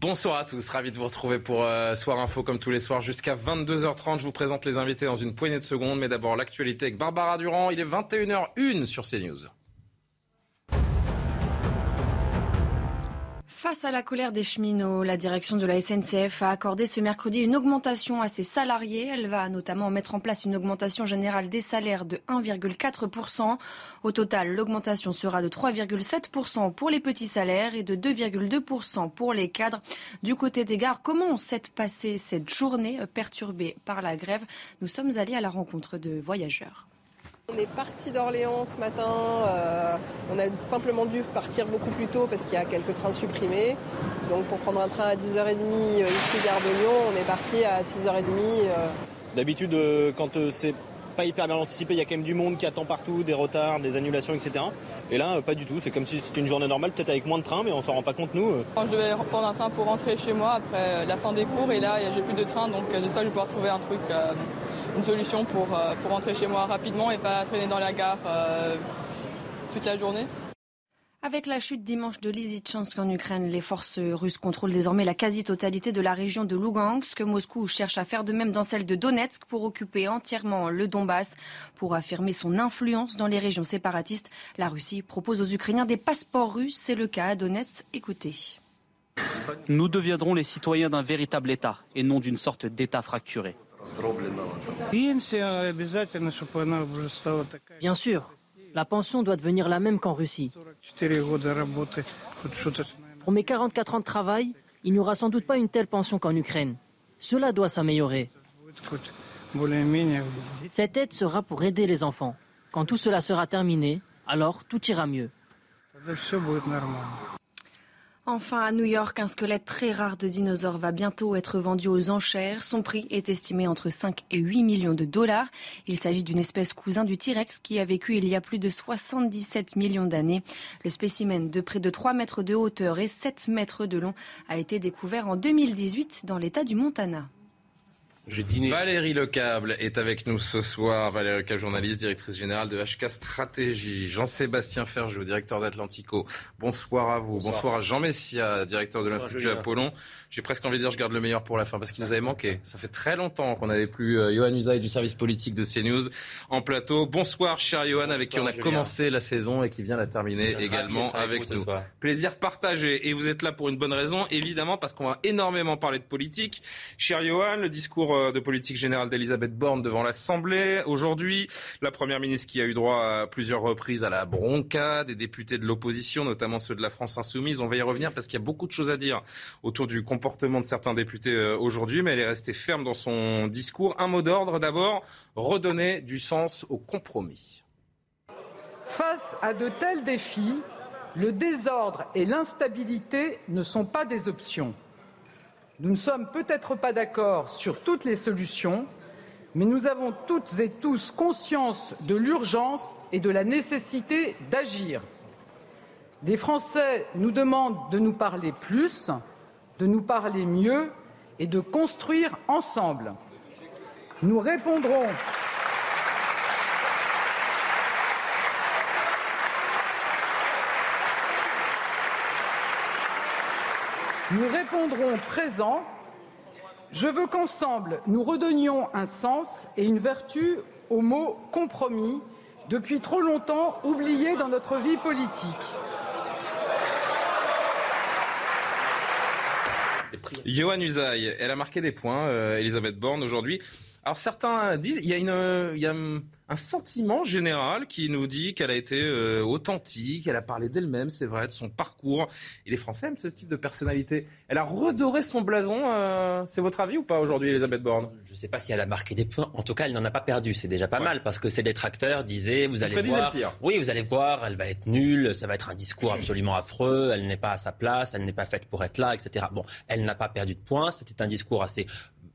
Bonsoir à tous, ravi de vous retrouver pour euh, Soir Info comme tous les soirs jusqu'à 22h30. Je vous présente les invités dans une poignée de secondes, mais d'abord l'actualité avec Barbara Durand. Il est 21h01 sur CNews. Face à la colère des cheminots, la direction de la SNCF a accordé ce mercredi une augmentation à ses salariés. Elle va notamment mettre en place une augmentation générale des salaires de 1,4%. Au total, l'augmentation sera de 3,7% pour les petits salaires et de 2,2% pour les cadres. Du côté des gares, comment s'est passée cette journée perturbée par la grève? Nous sommes allés à la rencontre de voyageurs. On est parti d'Orléans ce matin. euh, on a simplement dû partir beaucoup plus tôt parce qu'il y a quelques trains supprimés. Donc pour prendre un train à 10h30 euh, ici gare de Lyon, on est parti à 6h30. euh, D'habitude, quand c'est pas hyper bien anticipé, il y a quand même du monde qui attend partout, des retards, des annulations, etc. Et là, euh, pas du tout. C'est comme si c'était une journée normale, peut-être avec moins de trains, mais on s'en rend pas compte nous. euh. Quand je devais prendre un train pour rentrer chez moi après euh, la fin des cours et là j'ai plus de train donc j'espère que je vais pouvoir trouver un truc, une solution pour, pour rentrer chez moi rapidement et pas traîner dans la gare toute la journée. Avec la chute dimanche de Lysychansk en Ukraine, les forces russes contrôlent désormais la quasi-totalité de la région de Lugansk. Moscou cherche à faire de même dans celle de Donetsk pour occuper entièrement le Donbass. Pour affirmer son influence dans les régions séparatistes, la Russie propose aux Ukrainiens des passeports russes. C'est le cas à Donetsk. Écoutez. Nous deviendrons les citoyens d'un véritable État et non d'une sorte d'État fracturé. Bien sûr, la pension doit devenir la même qu'en Russie. Pour mes 44 ans de travail, il n'y aura sans doute pas une telle pension qu'en Ukraine. Cela doit s'améliorer. Cette aide sera pour aider les enfants. Quand tout cela sera terminé, alors tout ira mieux. Enfin, à New York, un squelette très rare de dinosaure va bientôt être vendu aux enchères. Son prix est estimé entre 5 et 8 millions de dollars. Il s'agit d'une espèce cousin du T-Rex qui a vécu il y a plus de 77 millions d'années. Le spécimen de près de 3 mètres de hauteur et 7 mètres de long a été découvert en 2018 dans l'état du Montana. Valérie Lecable est avec nous ce soir. Valérie Lecable, journaliste, directrice générale de HK Stratégie. Jean-Sébastien Ferjou, directeur d'Atlantico. Bonsoir à vous. Bonsoir, à Jean Messia, directeur de l'Institut. Apollon. J'ai presque envie de dire je garde le meilleur pour la fin parce qu'il nous avait manqué. Ça fait très longtemps qu'on n'avait plus euh, Johan Usaï du service politique de CNews en plateau. Bonsoir, cher Johan, avec qui on a commencé la saison et qui vient la terminer également avec avec nous. Plaisir partagé. Et vous êtes là pour une bonne raison, évidemment, parce qu'on va énormément parler de politique. Cher Johan, le discours euh, de politique générale d'Elisabeth Borne devant l'Assemblée. Aujourd'hui, la Première ministre qui a eu droit à plusieurs reprises à la bronca des députés de l'opposition, notamment ceux de la France Insoumise. On va y revenir parce qu'il y a beaucoup de choses à dire autour du comportement de certains députés euh, aujourd'hui, mais elle est restée ferme dans son discours. Un mot d'ordre d'abord, redonner du sens au compromis. Face à de tels défis, le désordre et l'instabilité ne sont pas des options. Nous ne sommes peut-être pas d'accord sur toutes les solutions, mais nous avons toutes et tous conscience de l'urgence et de la nécessité d'agir. Les Français nous demandent de nous parler plus, de nous parler mieux et de construire ensemble. Nous répondrons. Nous répondrons présent. Je veux qu'ensemble, nous redonnions un sens et une vertu au mot compromis, depuis trop longtemps oublié dans notre vie politique. Johan Usaï, elle a marqué des points, euh, Elisabeth Borne, aujourd'hui. Alors certains disent, il y a, une, il y a un sentiment général qui nous dit qu'elle a été euh, authentique, elle a parlé d'elle-même, c'est vrai, de son parcours. Et les Français aiment ce type de personnalité. Elle a redoré son blason. Euh, c'est votre avis ou pas aujourd'hui, Elisabeth Borne? Je ne sais pas si elle a marqué des points. En tout cas, elle n'en a pas perdu. C'est déjà pas mal parce que ses détracteurs disaient, vous, allez voir, oui, vous allez voir, elle va être nulle, ça va être un discours absolument affreux, elle n'est pas à sa place, elle n'est pas faite pour être là, etc. Bon, elle n'a pas perdu de points. C'était un discours assez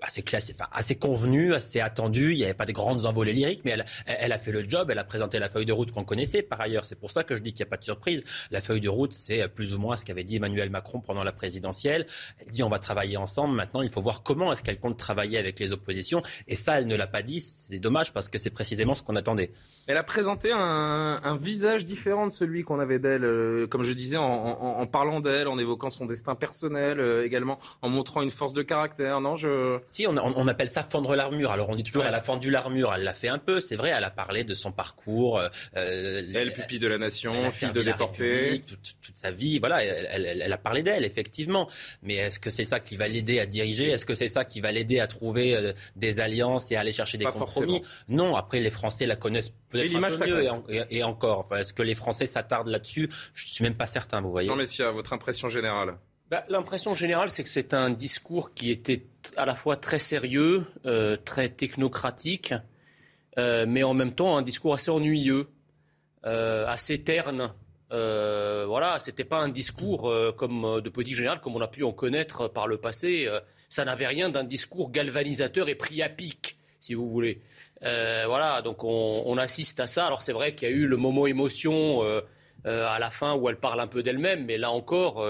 assez classique, enfin, assez convenu, assez attendu. Il n'y avait pas de grandes envolées lyriques, mais elle, elle, a fait le job. Elle a présenté la feuille de route qu'on connaissait. Par ailleurs, c'est pour ça que je dis qu'il n'y a pas de surprise. La feuille de route, c'est plus ou moins ce qu'avait dit Emmanuel Macron pendant la présidentielle. Elle dit on va travailler ensemble. Maintenant, il faut voir comment est-ce qu'elle compte travailler avec les oppositions. Et ça, elle ne l'a pas dit. C'est dommage parce que c'est précisément ce qu'on attendait. Elle a présenté un, un visage différent de celui qu'on avait d'elle, euh, comme je disais, en, en, en parlant d'elle, en évoquant son destin personnel, euh, également en montrant une force de caractère. Non, je si, on, appelle ça fendre l'armure. Alors on dit toujours elle a fendu l'armure, elle l'a fait un peu, c'est vrai, elle a parlé de son parcours. Euh, elle, pupille de la nation, fille de déporté. Toute, toute, sa vie, voilà, elle, a parlé d'elle, effectivement. Mais est-ce que c'est ça qui va l'aider à diriger? Est-ce que c'est ça qui va l'aider à trouver euh, des alliances et à aller chercher des compromis? Non, après les Français la connaissent peut-être un peu mieux et, encore. Enfin, est-ce que les Français s'attardent là-dessus? Je suis même pas certain, vous voyez. Jean Messia, votre impression générale? Bah, L'impression générale, c'est que c'est un discours qui était à la fois très sérieux, euh, très technocratique, euh, mais en même temps un discours assez ennuyeux, euh, assez terne. voilà, c'était pas un discours comme de politique générale comme on a pu en connaître par le passé. ça n'avait rien d'un discours galvanisateur et pris à pic, si vous voulez. voilà, donc on, on, assiste à ça. Alors c'est vrai qu'il y a eu le moment émotion à la fin où elle parle un peu d'elle-même, mais là encore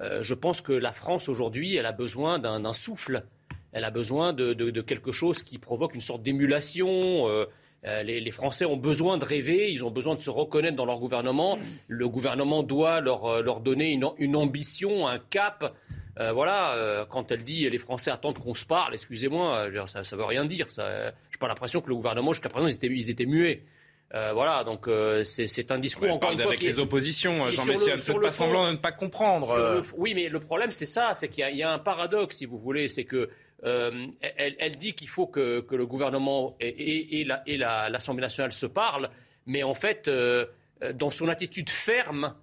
euh, je pense que la France aujourd'hui, elle a besoin d'un souffle. Elle a besoin de, quelque chose qui provoque une sorte d'émulation. Euh, euh, les, Français ont besoin de rêver, ils ont besoin de se reconnaître dans leur gouvernement. Le gouvernement doit leur, donner une, ambition, un cap. voilà, quand elle dit les Français attendent qu'on se parle, excusez-moi, ça ne veut rien dire. Je n'ai pas l'impression que le gouvernement, jusqu'à présent, ils étaient muets. Euh, voilà, donc euh, c'est un discours encore une fois avec les oppositions. Jean Messia ne fait pas semblant de ne pas comprendre. Euh. oui, mais le problème c'est ça, c'est qu'il y, a un paradoxe, si vous voulez, c'est que elle, dit qu'il faut que, le gouvernement et, et l'Assemblée nationale se parlent, mais en fait, dans son attitude ferme,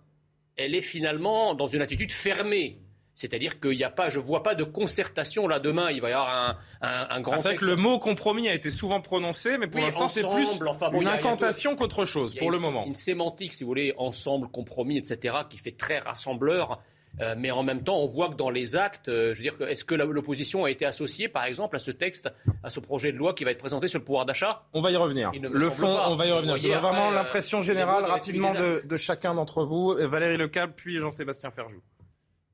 elle est finalement dans une attitude fermée. C'est-à-dire qu'il n'y a pas, je vois pas de concertation là demain. Il va y avoir un, un, grand. C'est vrai que le mot compromis a été souvent prononcé, mais pour l'instant c'est plus une incantation qu'autre chose pour le moment. Une sémantique, si vous voulez, ensemble, compromis, etc., qui fait très rassembleur. Euh, mais en même temps, on voit que dans les actes, euh, je veux dire, est-ce que l'opposition a été associée, par exemple, à ce texte, à ce projet de loi qui va être présenté sur le pouvoir d'achat? On va y revenir. Le fond, on va y revenir. J'ai vraiment euh, l'impression générale, rapidement, de, de, chacun d'entre vous. Valérie Lecable, puis Jean-Sébastien Ferjou.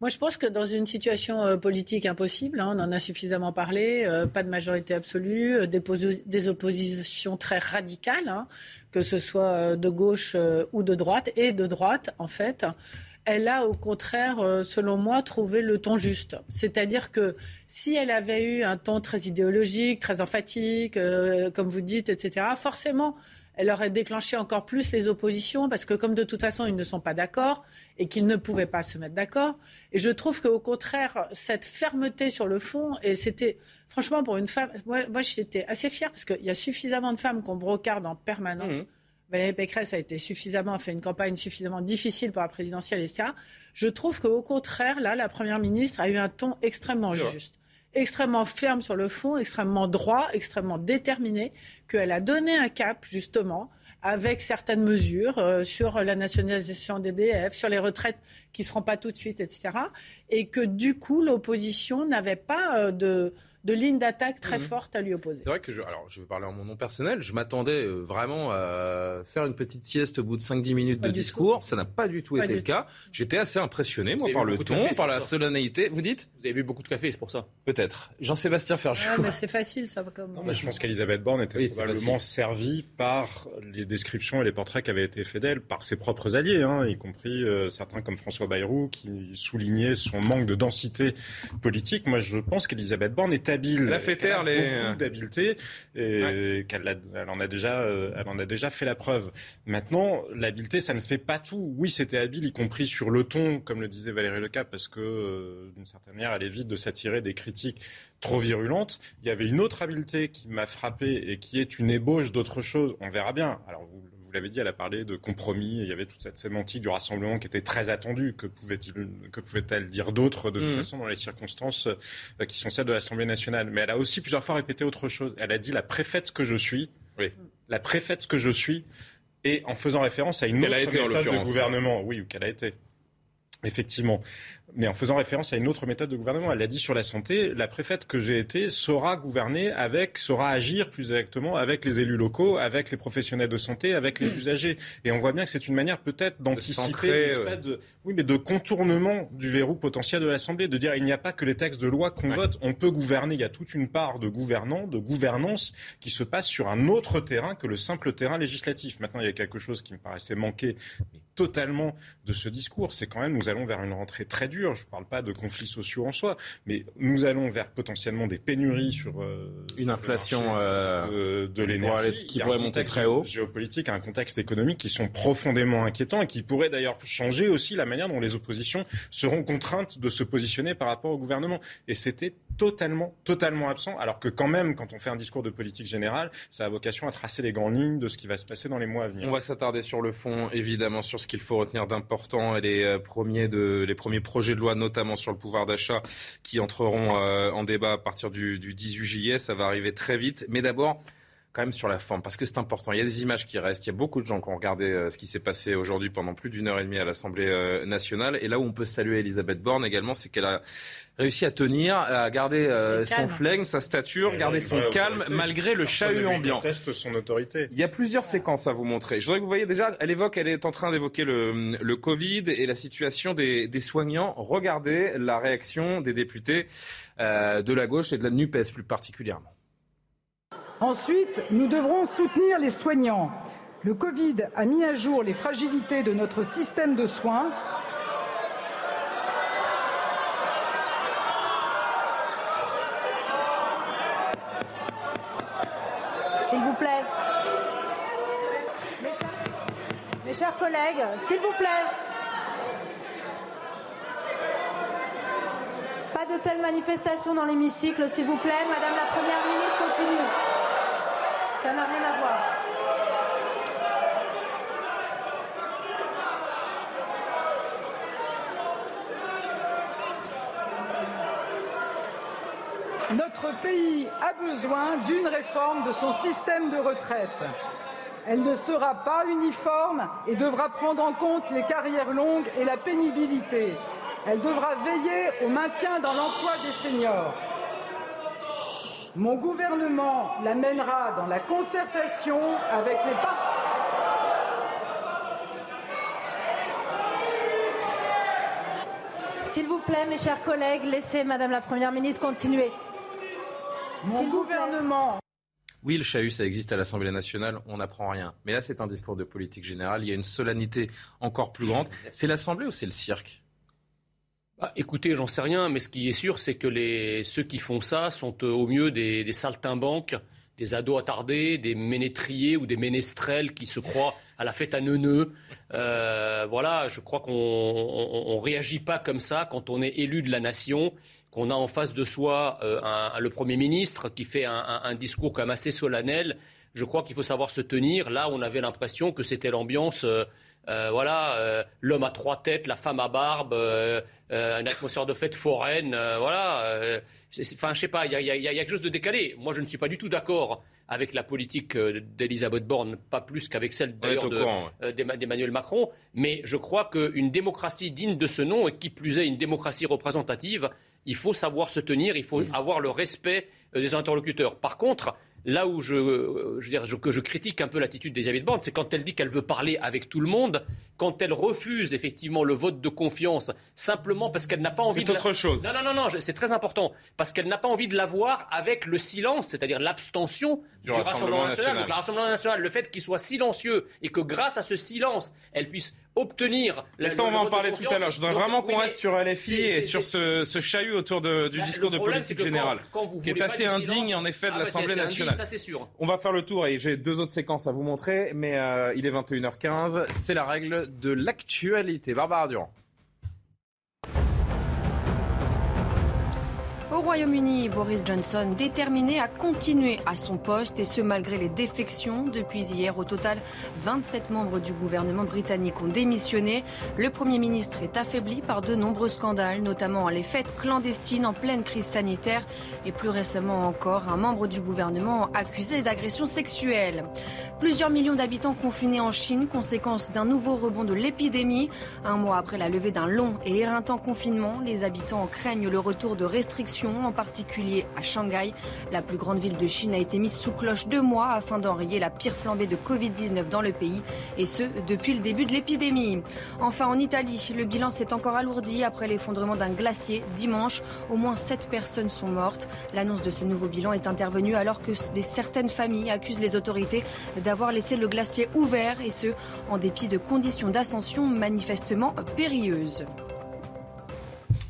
Moi, je pense que dans une situation euh, politique impossible, hein, on en a suffisamment parlé, euh, pas de majorité absolue, euh, des, oppositions très radicales, hein, que ce soit de gauche ou de droite, et de droite, en fait, elle a au contraire, selon moi, trouvé le ton juste. C'est-à-dire que si elle avait eu un ton très idéologique, très emphatique, comme vous dites, etc., forcément, elle aurait déclenché encore plus les oppositions parce que comme de toute façon ils ne sont pas d'accord et qu'ils ne pouvaient pas se mettre d'accord. Et je trouve qu'au contraire cette fermeté sur le fond et c'était franchement pour une femme, moi, j'étais assez fière parce qu'il y a suffisamment de femmes qu'on brocarde en permanence. Mmh. Valérie Pécresse a été suffisamment, a fait une campagne suffisamment difficile pour la présidentielle, etc. Je trouve qu'au contraire, là, la Première ministre a eu un ton extrêmement juste extrêmement ferme sur le fond, extrêmement droit, extrêmement déterminé, qu'elle a donné un cap, justement, avec certaines mesures euh, sur la nationalisation des DF, sur les retraites qui ne seront pas tout de suite, etc. Et que du coup, l'opposition n'avait pas euh, de de ligne d'attaque très mhm. forte à lui opposer. C'est vrai que je, alors je vais parler en mon nom personnel, je m'attendais euh, vraiment à faire une petite sieste au bout de 5-10 minutes de discours. Ça n'a pas du tout été le cas. J'étais assez impressionné, moi, par le ton, par la solennité. Vous dites Vous avez bu beaucoup de café, c'est pour ça. Peut-être. Jean-Sébastien Ferjou. Ah, mais c'est facile, ça va comme. je pense qu'Elisabeth Borne était probablement servie par les descriptions et les portraits qui avaient été faits d'elle par ses propres alliés, hein, y compris euh, certains comme François Bayrou qui soulignaient son manque de densité politique. Moi, je pense qu'Elisabeth Borne est est habile. Elle a fait taire les... beaucoup d'habileté et qu'elle elle en a déjà, elle en a déjà fait la preuve. Maintenant, l'habileté, ça ne fait pas tout. Oui, c'était habile, y compris sur le ton, comme le disait Valérie Lecap, parce que d'une certaine manière, elle évite de s'attirer des critiques trop virulentes. Il y avait une autre habileté qui m'a frappé et qui est une ébauche d'autre chose. On verra bien. Alors vous vous l'avez dit, elle a parlé de compromis. Il y avait toute cette sémantique du rassemblement qui était très attendue. Que pouvait-elle dire d'autre de toute mmh. façon dans les circonstances euh, qui sont celles de l'Assemblée nationale Mais elle a aussi plusieurs fois répété autre chose. Elle a dit la préfète que je suis. Oui. La préfète que je suis. Et en faisant référence à une autre méthode de gouvernement. Oui, ou qu'elle a été. Effectivement mais en faisant référence à une autre méthode de gouvernement. Elle l'a dit sur la santé, la préfète que j'ai été saura gouverner avec, saura agir plus exactement avec les élus locaux, avec les professionnels de santé, avec les usagers. Et on voit bien que c'est une manière peut-être d'anticiper, de, oui, mais de contournement du verrou potentiel de l'Assemblée, de dire il n'y a pas que les textes de loi qu'on vote, on peut gouverner. Il y a toute une part de de gouvernance qui se passe sur un autre terrain que le simple terrain législatif. Maintenant, il y a quelque chose qui me paraissait manquer totalement de ce discours, c'est quand même nous allons vers une rentrée très dure je ne parle pas de conflits sociaux en soi, mais nous allons vers potentiellement des pénuries sur euh, une inflation euh, de, l'énergie qui pourrait monter très haut, géopolitique, un contexte économique qui sont profondément inquiétants et qui pourraient d'ailleurs changer aussi la manière dont les oppositions seront contraintes de se positionner par rapport au gouvernement. Et c'était totalement, totalement absent, alors que quand même, quand on fait un discours de politique générale, ça a vocation à tracer les grandes lignes de ce qui va se passer dans les mois à venir. On va s'attarder sur le fond, évidemment, sur ce qu'il faut retenir d'important et les euh, premiers, de, les premiers projets de loi, notamment sur le pouvoir d'achat, qui entreront euh, en débat à partir du, du 18 juillet. Ça va arriver très vite. Mais d'abord, quand même sur la forme, parce que c'est important. Il y a des images qui restent. Il y a beaucoup de gens qui ont regardé euh, ce qui s'est passé aujourd'hui pendant plus d'une heure et demie à l'Assemblée euh, nationale. Et là où on peut saluer Elisabeth Borne également, c'est qu'elle a réussi à tenir, à garder euh, son flegme, sa stature, garder son calme malgré le chahut ambiant. Teste son autorité. Il y a plusieurs séquences à vous montrer. Je voudrais que vous voyez déjà, elle évoque, elle est en train d'évoquer le, le, Covid et la situation des, des, soignants. Regardez la réaction des députés de la gauche et de la NUPES plus particulièrement. Ensuite, nous devrons soutenir les soignants. Le Covid a mis à jour les fragilités de notre système de soins. S'il vous plaît. Mes chers, collègues, s'il vous plaît. Pas de telles manifestations dans l'hémicycle, s'il vous plaît. Madame la Première ministre continue. Ça n'a rien à voir. Notre pays a besoin d'une réforme de son système de retraite. Elle ne sera pas uniforme et devra prendre en compte les carrières longues et la pénibilité. Elle devra veiller au maintien dans l'emploi des seniors. Mon gouvernement l'amènera dans la concertation avec les partenaires. S'il vous plaît, mes chers collègues, laissez Madame la Première ministre continuer. Mon gouvernement. Oui, le chahut, ça existe à l'Assemblée nationale, on n'apprend rien. Mais là, c'est un discours de politique générale, il y a une solennité encore plus grande. C'est l'Assemblée ou c'est le cirque? Bah, écoutez, j'en sais rien, mais ce qui est sûr, c'est que les, ceux qui font ça sont euh, au mieux des, des saltimbanques, des ados attardés, des ménétriers ou des ménestrels qui se croient à la fête à neuneux. Euh, voilà, je crois qu'on ne réagit pas comme ça quand on est élu de la nation, qu'on a en face de soi euh, un, le Premier ministre qui fait un, un, discours quand même assez solennel. Je crois qu'il faut savoir se tenir. Là, on avait l'impression que c'était l'ambiance. Euh, euh, voilà, l'homme à trois têtes, la femme à barbe, une atmosphère de fête foraine, voilà. Enfin, je sais pas, il y, a, quelque chose de décalé. Moi, je ne suis pas du tout d'accord avec la politique d'Elisabeth Borne, pas plus qu'avec celle d'Emmanuel Macron. Mais je crois qu'une démocratie digne de ce nom, et qui plus est une démocratie représentative, il faut savoir se tenir, il faut avoir le respect des interlocuteurs. Par contre, Là où je, euh, je, dire, que je critique un peu l'attitude d'Elisabeth Borne, c'est quand elle dit qu'elle veut parler avec tout le monde, quand elle refuse effectivement le vote de confiance simplement parce qu'elle n'a pas envie de. C'est autre chose. Non, non, non, non c'est très important. Parce qu'elle n'a pas envie de l'avoir avec le silence, c'est-à-dire l'abstention du, Rassemblement, national. Donc, le Rassemblement national, le fait qu'il soit silencieux et que grâce à ce silence, elle puisse obtenir. La, ça, on va en parler tout à l'heure. Je voudrais vraiment qu'on reste sur LFI et sur ce, ce, chahut autour de, du discours de politique générale, qui est assez indigne en effet de ah, l'Assemblée nationale. ça, sûr. On va faire le tour et j'ai deux autres séquences à vous montrer, mais euh, il est 21h15. C'est la règle de l'actualité. Barbara Durand. Royaume-Uni, Boris Johnson déterminé à continuer à son poste et ce malgré les défections. Depuis hier, au total, 27 membres du gouvernement britannique ont démissionné. Le Premier ministre est affaibli par de nombreux scandales, notamment les fêtes clandestines en pleine crise sanitaire et plus récemment encore un membre du gouvernement accusé d'agression sexuelle. Plusieurs millions d'habitants confinés en Chine, conséquence d'un nouveau rebond de l'épidémie. Un mois après la levée d'un long et éreintant confinement, les habitants craignent le retour de restrictions, en particulier à Shanghai. La plus grande ville de Chine a été mise sous cloche deux mois afin d'enrayer la pire flambée de Covid-19 dans le pays, et ce, depuis le début de l'épidémie. Enfin, en Italie, le bilan s'est encore alourdi après l'effondrement d'un glacier dimanche. Au moins sept personnes sont mortes. L'annonce de ce nouveau bilan est intervenue alors que certaines familles accusent les autorités d'avoir laissé le glacier ouvert et ce, en dépit de conditions d'ascension manifestement périlleuses.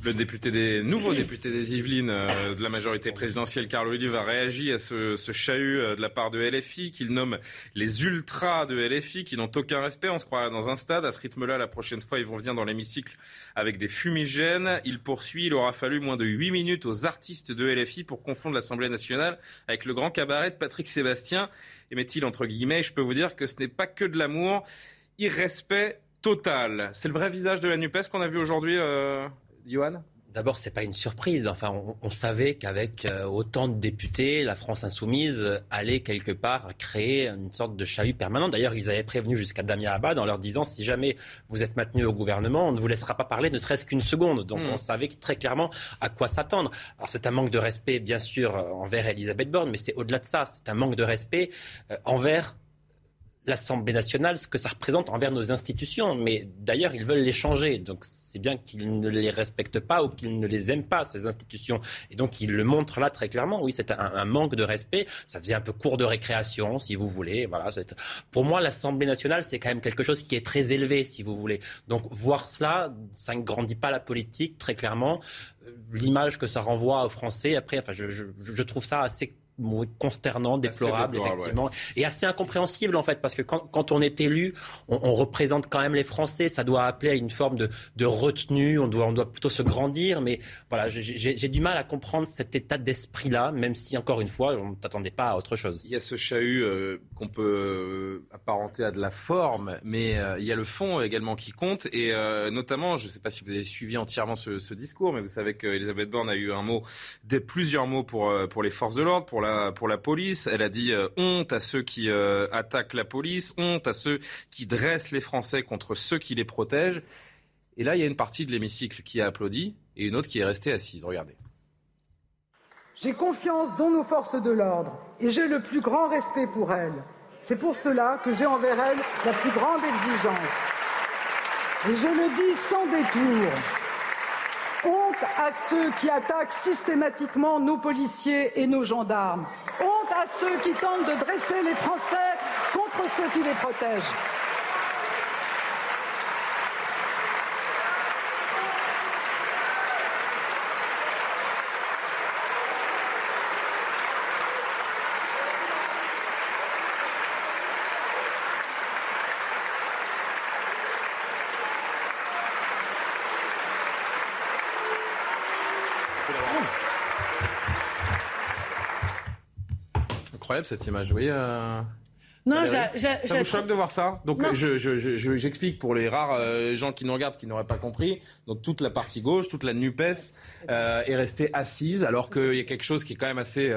Le nouveau député des Yvelines euh, de la majorité présidentielle, Carl Olive, a réagi à ce, ce chahut euh, de la part de LFI qu'il nomme les ultras de LFI qui n'ont aucun respect. On se croirait dans un stade. À ce rythme-là, la prochaine fois, ils vont venir dans l'hémicycle avec des fumigènes. Il poursuit. Il aura fallu moins de 8 minutes aux artistes de LFI pour confondre l'Assemblée nationale avec le grand cabaret de Patrick Sébastien. Et met-il entre guillemets, je peux vous dire que ce n'est pas que de l'amour. Irrespect total. C'est le vrai visage de la NUPES qu'on a vu aujourd'hui, euh, Johan? D'abord, c'est pas une surprise. Enfin, on, savait qu'avec euh, autant de députés, la France insoumise allait quelque part créer une sorte de chahut permanent. D'ailleurs, ils avaient prévenu jusqu'à Damien Abad en leur disant si jamais vous êtes maintenu au gouvernement, on ne vous laissera pas parler, ne serait-ce qu'une seconde. Donc, hmm. on savait très clairement à quoi s'attendre. Alors, c'est un manque de respect, bien sûr, envers Elisabeth Borne, mais c'est au-delà de ça. C'est un manque de respect euh, envers l'Assemblée nationale, ce que ça représente envers nos institutions. Mais d'ailleurs, ils veulent les changer. Donc c'est bien qu'ils ne les respectent pas ou qu'ils ne les aiment pas, ces institutions. Et donc ils le montrent là très clairement. Oui, c'est un, manque de respect. Ça faisait un peu cours de récréation, si vous voulez. Voilà. Pour moi, l'Assemblée nationale, c'est quand même quelque chose qui est très élevé, si vous voulez. Donc voir cela, ça ne grandit pas la politique, très clairement. L'image que ça renvoie aux Français, après, enfin, je trouve ça assez consternant, déplorable, effectivement, et assez incompréhensible en fait, parce que quand, quand on est élu, on, on, représente quand même les Français. Ça doit appeler à une forme de, de retenue. On doit, on doit plutôt se grandir. Mais voilà, j'ai du mal à comprendre cet état d'esprit-là, même si encore une fois, on ne t'attendait pas à autre chose. Il y a ce chahut euh, qu'on peut euh, apparenter à de la forme, mais euh, il y a le fond également qui compte, et notamment, je ne sais pas si vous avez suivi entièrement ce, ce discours, mais vous savez qu'Elisabeth Borne a eu un mot, des, plusieurs mots pour pour les forces de l'ordre, pour la pour la police. Elle a dit euh, honte à ceux qui euh, attaquent la police, honte à ceux qui dressent les Français contre ceux qui les protègent. Et là, il y a une partie de l'hémicycle qui a applaudi et une autre qui est restée assise. Regardez. J'ai confiance dans nos forces de l'ordre et j'ai le plus grand respect pour elles. C'est pour cela que j'ai envers elles la plus grande exigence. Et je le dis sans détour. Honte à ceux qui attaquent systématiquement nos policiers et nos gendarmes. Honte à ceux qui tentent de dresser les Français contre ceux qui les protègent. Cette image. Voyez euh, Non, ça vous choque de voir ça Donc j'explique je, pour les rares euh, gens qui nous regardent qui n'auraient pas compris. Donc toute la partie gauche, toute la Nupes euh, est restée assise alors qu'il y a quelque chose qui est quand même assez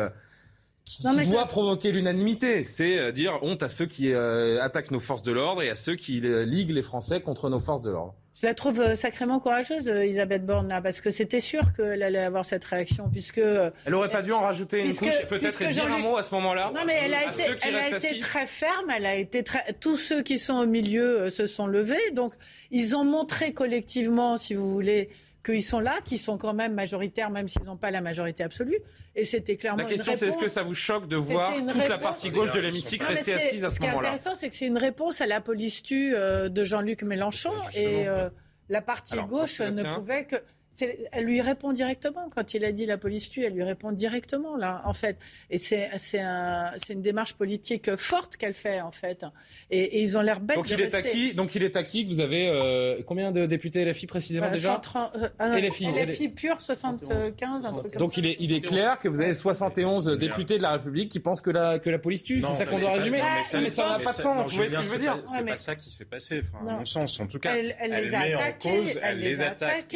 qui, doit provoquer l'unanimité. C'est dire honte à ceux qui attaquent nos forces de l'ordre et à ceux qui liguent les Français contre nos forces de l'ordre. Je la trouve euh, sacrément courageuse, euh, Elisabeth Borne, parce que c'était sûr qu'elle allait avoir cette réaction, puisque... Euh, elle n'aurait pas dû en rajouter une couche, peut-être dire un mot à ce moment-là Non, mais elle a été, elle a été très ferme, elle a été très... Tous ceux qui sont au milieu se sont levés, donc ils ont montré collectivement, si vous voulez, qu'ils sont là, qu'ils sont quand même majoritaires, même s'ils n'ont pas la majorité absolue. Et c'était clairement. La question, c'est est-ce que ça vous choque de voir toute la partie gauche de l'hémicycle rester assise à ce, moment-là Ce qui est intéressant, c'est que c'est une réponse à la police tue euh, de Jean-Luc Mélenchon. Et euh, la partie gauche ne pouvait que elle lui répond directement. Quand il a dit la police tue, elle lui répond directement, là, en fait. Et c'est un, une démarche politique forte qu'elle fait, en fait. Et, ils ont l'air bêtes donc il est acquis, Donc il est acquis que vous avez euh, combien de députés LFI précisément euh, déjà euh, LFI, LFI pur, 75, un truc Donc il est, il est clair que vous avez 71 députés de la République qui pensent que la, que la police tue. C'est ça qu'on doit résumer. mais ça n'a pas de sens. Vous voyez ce que je veux dire C'est pas ça qui s'est passé, à mon sens. En tout cas, elle, les met en cause, elle les attaque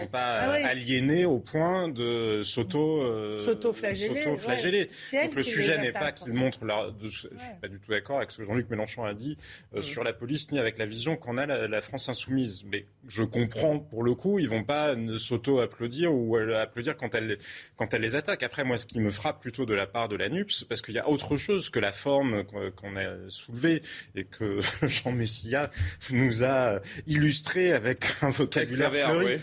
sont pas ah aliénés au point de s'auto euh, s'auto-flageller. Donc le sujet n'est pas qu'il montre leur. Je suis pas du tout d'accord avec ce que Jean-Luc Mélenchon a dit euh, sur la police ni avec la vision qu'en a la, France insoumise. Mais je comprends pour le coup, ils vont pas s'auto-applaudir ou applaudir quand elle quand elle les attaque. Après moi, ce qui me frappe plutôt de la part de la NUPS, parce qu'il y a autre chose que la forme qu'on a soulevée et que Jean Messia nous a illustré avec un vocabulaire fleuri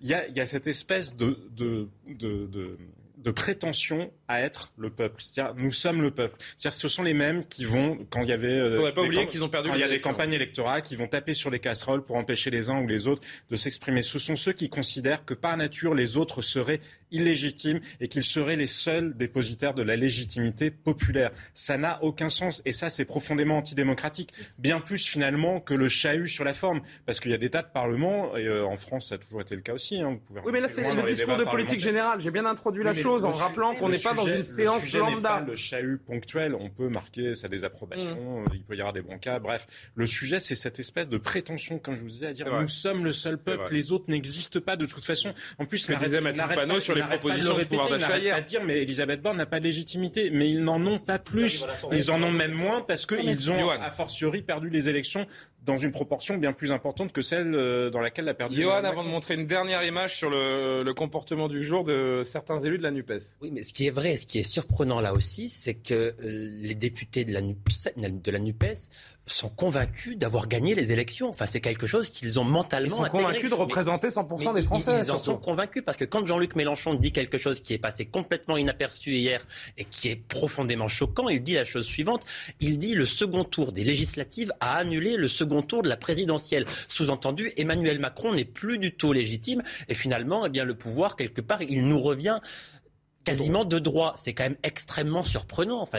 il y a, y a, cette espèce de, de, de de prétention à être le peuple. C'est-à-dire, nous sommes le peuple. C'est-à-dire, ce sont les mêmes qui vont, quand il y avait, euh, pas oublier qu'ils ont perdu quand il y a des campagnes électorales, qui vont taper sur les casseroles pour empêcher les uns ou les autres de s'exprimer. Ce sont ceux qui considèrent que par nature, les autres seraient illégitimes et qu'ils seraient les seuls dépositaires de la légitimité populaire. Ça n'a aucun sens et ça, c'est profondément antidémocratique. Bien plus finalement que le chahut sur la forme, parce qu'il y a des tas de parlements et euh, en France, ça a toujours été le cas aussi. Hein, vous pouvez oui, mais là, c'est le discours de politique générale. J'ai bien introduit la chose en rappelant qu'on n'est pas dans une séance le lambda. Pas le chahut ponctuel, on peut marquer sa désapprobation, mmh. il peut y avoir des bons cas, bref. Le sujet, c'est cette espèce de prétention, comme je vous disais, à dire nous sommes le seul peuple, les autres n'existent pas de toute façon. En plus, ce que disait Panot sur les propositions de, pouvoir d'achat hier. dire, mais Elisabeth Borne n'a pas de légitimité, mais ils n'en ont pas plus. Ils en ont même moins parce qu'ils ont, a fortiori, perdu les élections dans une proportion bien plus importante que celle euh, dans laquelle l'a perdu. Johan, avant de montrer une dernière image sur le, le, comportement du jour de certains élus de la NUPES. Oui, mais ce qui est vrai, ce qui est surprenant là aussi, c'est que euh, les députés de la, NUPES, de la NUPES sont convaincus d'avoir gagné les élections. Enfin, c'est quelque chose qu'ils ont mentalement. Ils sont convaincus de représenter 100% des Français. Ils, en sont convaincus parce que quand Jean-Luc Mélenchon dit quelque chose qui est passé complètement inaperçu hier et qui est profondément choquant, il dit la chose suivante. Il dit le second tour des législatives a annulé le second tour de la présidentielle. Sous-entendu, Emmanuel Macron n'est plus du tout légitime et finalement, eh bien, le pouvoir quelque part, il nous revient quasiment de droit. C'est quand même extrêmement surprenant. Enfin,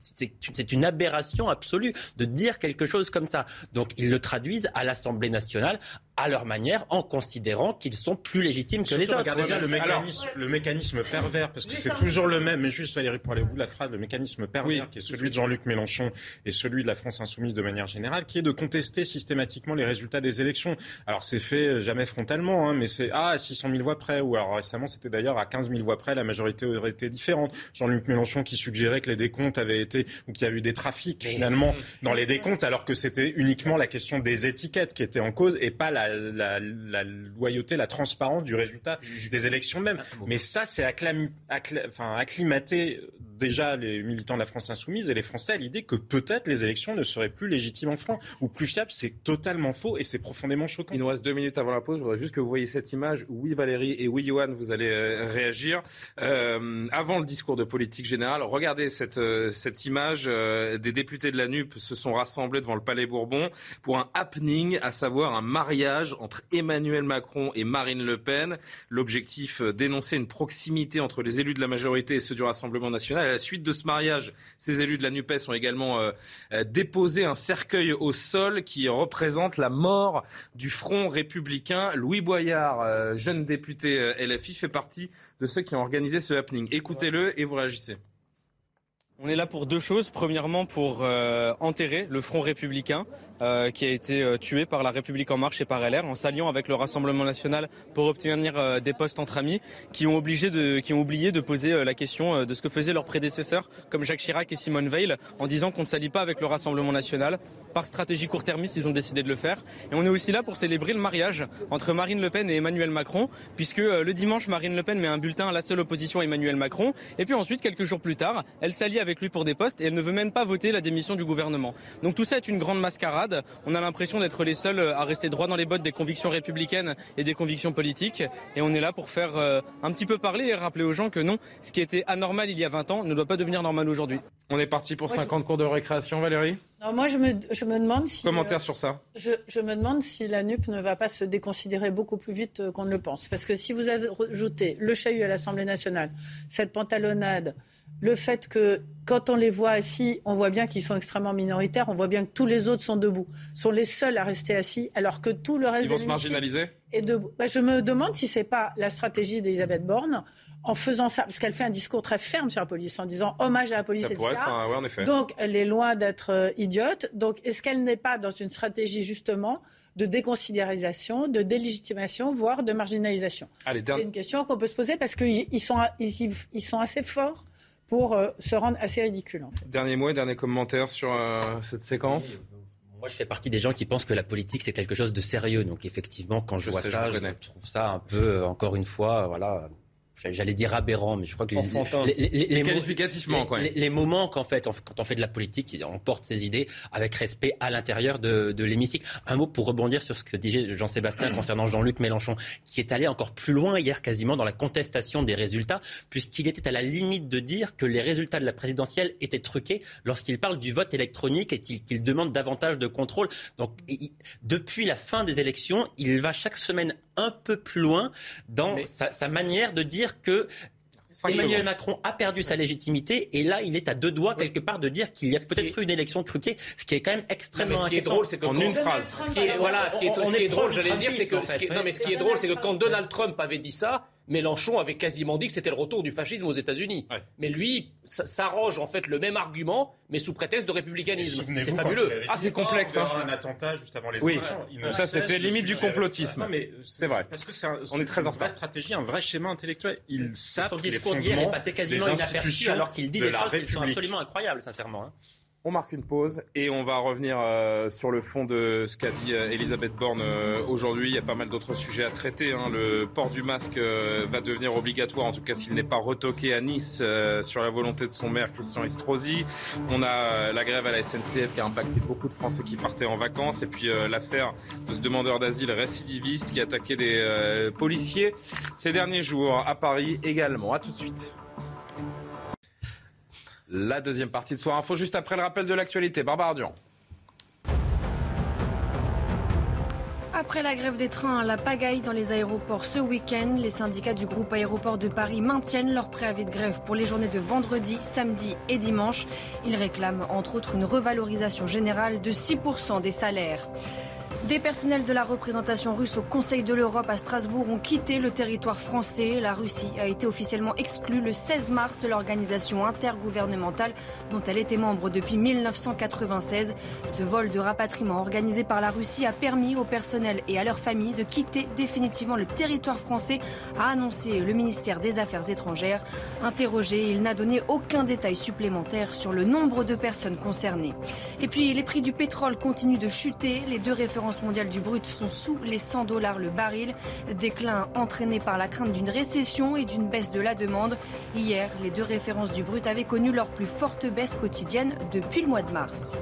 c'est une aberration absolue de dire quelque chose comme ça. Donc, ils le traduisent à l'Assemblée nationale à leur manière en considérant qu'ils sont plus légitimes que les autres. Regardez bien le mécanisme, le mécanisme pervers, parce que c'est toujours le même, mais juste Valérie, pour aller au bout de la phrase, le mécanisme pervers qui est celui de Jean-Luc Mélenchon et celui de la France insoumise de manière générale, qui est de contester systématiquement les résultats des élections. Alors c'est fait euh, jamais frontalement, hein, mais c'est ah, à 600 000 voix près, ou alors récemment c'était d'ailleurs à 15 000 voix près, la majorité aurait été différente. Jean-Luc Mélenchon qui suggérait que les décomptes avaient été, ou qu'il y a eu des trafics finalement dans les décomptes, alors que c'était uniquement la question des étiquettes qui était en cause et pas la la, loyauté, la transparence du résultat des élections même. Mais ça, c'est acclimaté déjà les militants de la France insoumise et les Français à l'idée que peut-être les élections ne seraient plus légitimes en France ou plus fiables. C'est totalement faux et c'est profondément choquant. Il nous reste deux minutes avant la pause. Je voudrais juste que vous voyez cette image. Oui, Valérie et oui, Johan, vous allez euh, réagir. Euh, avant le discours de politique générale, regardez cette, euh, cette image. des députés de la NUP se sont rassemblés devant le Palais Bourbon pour un happening, à savoir un mariage entre Emmanuel Macron et Marine Le Pen. L'objectif, dénoncer une proximité entre les élus de la majorité et ceux du Rassemblement national à la suite de ce mariage, ces élus de la NUPES ont également euh, euh, déposé un cercueil au sol qui représente la mort du Front républicain. Louis Boyard, euh, jeune député LFI, fait partie de ceux qui ont organisé ce happening. Écoutez-le et vous réagissez. On est là pour deux choses. Premièrement, pour enterrer le Front républicain euh, qui a été euh, tué par la République en marche et par LR en s'alliant avec le Rassemblement national pour obtenir euh, des postes entre amis qui ont oublié de poser la question de ce que faisaient leurs prédécesseurs comme Jacques Chirac et Simone Veil en disant qu'on ne s'allie pas avec le Rassemblement national. Par stratégie court-termiste, ils ont décidé de le faire. Et on est aussi là pour célébrer le mariage entre Marine Le Pen et Emmanuel Macron puisque le dimanche, Marine Le Pen met un bulletin à la seule opposition à Emmanuel Macron et puis ensuite, quelques jours plus tard, elle s'allie avec avec lui pour des postes et elle ne veut même pas voter la démission du gouvernement. Donc tout ça est une grande mascarade. On a l'impression d'être les seuls à rester droit dans les bottes des convictions républicaines et des convictions politiques. Et on est là pour faire euh, un petit peu parler et rappeler aux gens que non, ce qui était anormal il y a 20 ans ne doit pas devenir normal aujourd'hui. On est parti pour 50 cours de récréation, Valérie? Moi, je me, je me, demande si. Commentaire sur ça je, je, me demande si la NUP ne va pas se déconsidérer beaucoup plus vite euh, qu'on ne le pense. Parce que si vous ajoutez le chahut à l'Assemblée nationale, cette pantalonnade, le fait que quand on les voit assis, on voit bien qu'ils sont extrêmement minoritaires, on voit bien que tous les autres sont debout, sont les seuls à rester assis, alors que tout le reste Ils vont se marginaliser? est debout. Bah, je me demande si c'est pas la stratégie d'Elisabeth Borne en faisant ça, parce qu'elle fait un discours très ferme sur la police, en disant hommage à la police, etc. Donc elle est loin d'être euh, idiote. Donc est-ce qu'elle n'est pas dans une stratégie justement de déconsidérisation, de délégitimation, voire de marginalisation? C'est une question qu'on peut se poser parce qu'ils sont, ils sont assez forts pour euh, se rendre assez ridicule. Dernier mot et dernier commentaire sur euh, cette séquence moi, je fais partie des gens qui pensent que la politique, c'est quelque chose de sérieux. Donc, effectivement, quand je, vois ça, je, trouve ça un peu, encore une fois, voilà, j'allais dire aberrant, mais je crois que les, les, les, qualificativement, quoi. les, moments qu'en fait, quand on fait de la politique, on porte ses idées avec respect à l'intérieur de, de l'hémicycle. Un mot pour rebondir sur ce que disait Jean-Sébastien concernant Jean-Luc Mélenchon, qui est allé encore plus loin hier quasiment dans la contestation des résultats, puisqu'il était à la limite de dire que les résultats de la présidentielle étaient truqués lorsqu'il parle du vote électronique et qu'il demande davantage de contrôle. Donc, depuis la fin des élections, il va chaque semaine un peu plus loin dans sa, sa manière de dire que Emmanuel Macron a perdu sa légitimité et là, il est à deux doigts quelque part de dire qu'il y a peut-être eu une élection truquée, ce qui est quand même extrêmement Ce qui est drôle, c'est que en une phrase. Ce qui est, voilà, ce qui est, drôle, j'allais dire, c'est que non, mais ce qui est drôle, c'est que quand Donald Trump avait dit ça, Mélenchon avait quasiment dit que c'était le retour du fascisme aux États-Unis. Mais lui s'arroge en fait le même argument, mais sous prétexte de républicanisme. C'est fabuleux. Ah, c'est complexe. Hein. un attentat juste avant les oui. Ça, c'était limite du complotisme. mais c'est vrai. Parce que c'est on est très en vraie stratégie, un vrai schéma intellectuel. Il sape Son discours d'hier est passé quasiment inaperçu alors qu'il dit des choses qui sont absolument incroyables, sincèrement. Hein. On marque une pause et on va revenir euh, sur le fond de ce qu'a dit euh, Elisabeth Borne euh, aujourd'hui. Il y a pas mal d'autres sujets à traiter. Hein. Le port du masque va devenir obligatoire, en tout cas s'il n'est pas retoqué à Nice sur la volonté de son maire Christian Estrosi. On a la grève à la SNCF qui a impacté beaucoup de Français qui partaient en vacances et puis l'affaire de ce demandeur d'asile récidiviste qui a attaqué des policiers ces derniers jours à Paris également. À tout de suite. La deuxième partie de Soir Info, juste après le rappel de l'actualité. Barbara Durand. Après la grève des trains, la pagaille dans les aéroports ce week-end, les syndicats du groupe Aéroport de Paris maintiennent leur préavis de grève pour les journées de vendredi, samedi et dimanche. Ils réclament entre autres une revalorisation générale de 6% des salaires. Des personnels de la représentation russe au Conseil de l'Europe à Strasbourg ont quitté le territoire français. La Russie a été officiellement exclue le 16 mars de l'organisation intergouvernementale dont elle était membre depuis 1996. Ce vol de rapatriement organisé par la Russie a permis au personnel et à leurs familles de quitter définitivement le territoire français, a annoncé le ministère des Affaires étrangères. Interrogé, il n'a donné aucun détail supplémentaire sur le nombre de personnes concernées. Et puis les prix du pétrole continuent de chuter. Les deux références mondiale du brut sont sous les 100 dollars le baril. Déclin entraîné par la crainte d'une récession et d'une baisse de la demande. Hier, les deux références du brut avaient connu leur plus forte baisse quotidienne depuis le mois de mars.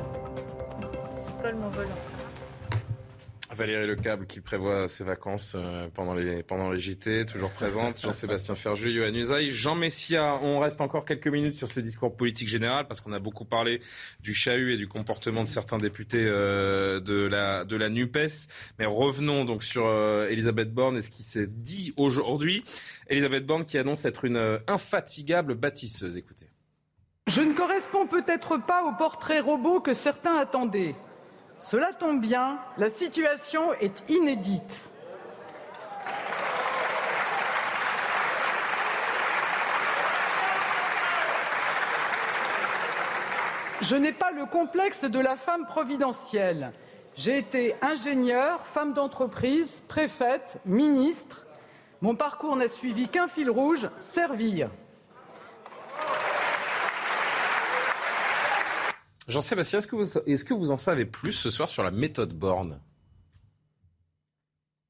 Valérie Lecable qui prévoit ses vacances euh, pendant les, pendant les JT, toujours présente. Jean-Sébastien Ferjus, Yohann Usaï. Jean Messia, on reste encore quelques minutes sur ce discours politique général parce qu'on a beaucoup parlé du chahut et du comportement de certains députés euh, de, la, de la NUPES. Mais revenons donc sur euh, Elisabeth Borne et ce qui s'est dit aujourd'hui. Elisabeth Borne qui annonce être une infatigable bâtisseuse. Écoutez. Je ne corresponds peut-être pas au portrait robot que certains attendaient. Cela tombe bien, la situation est inédite. Je n'ai pas le complexe de la femme providentielle. J'ai été ingénieure, femme d'entreprise, préfète, ministre. Mon parcours n'a suivi qu'un fil rouge, servir. Jean-Sébastien, est-ce que, vous, est-ce que vous en savez plus ce soir sur la méthode Borne?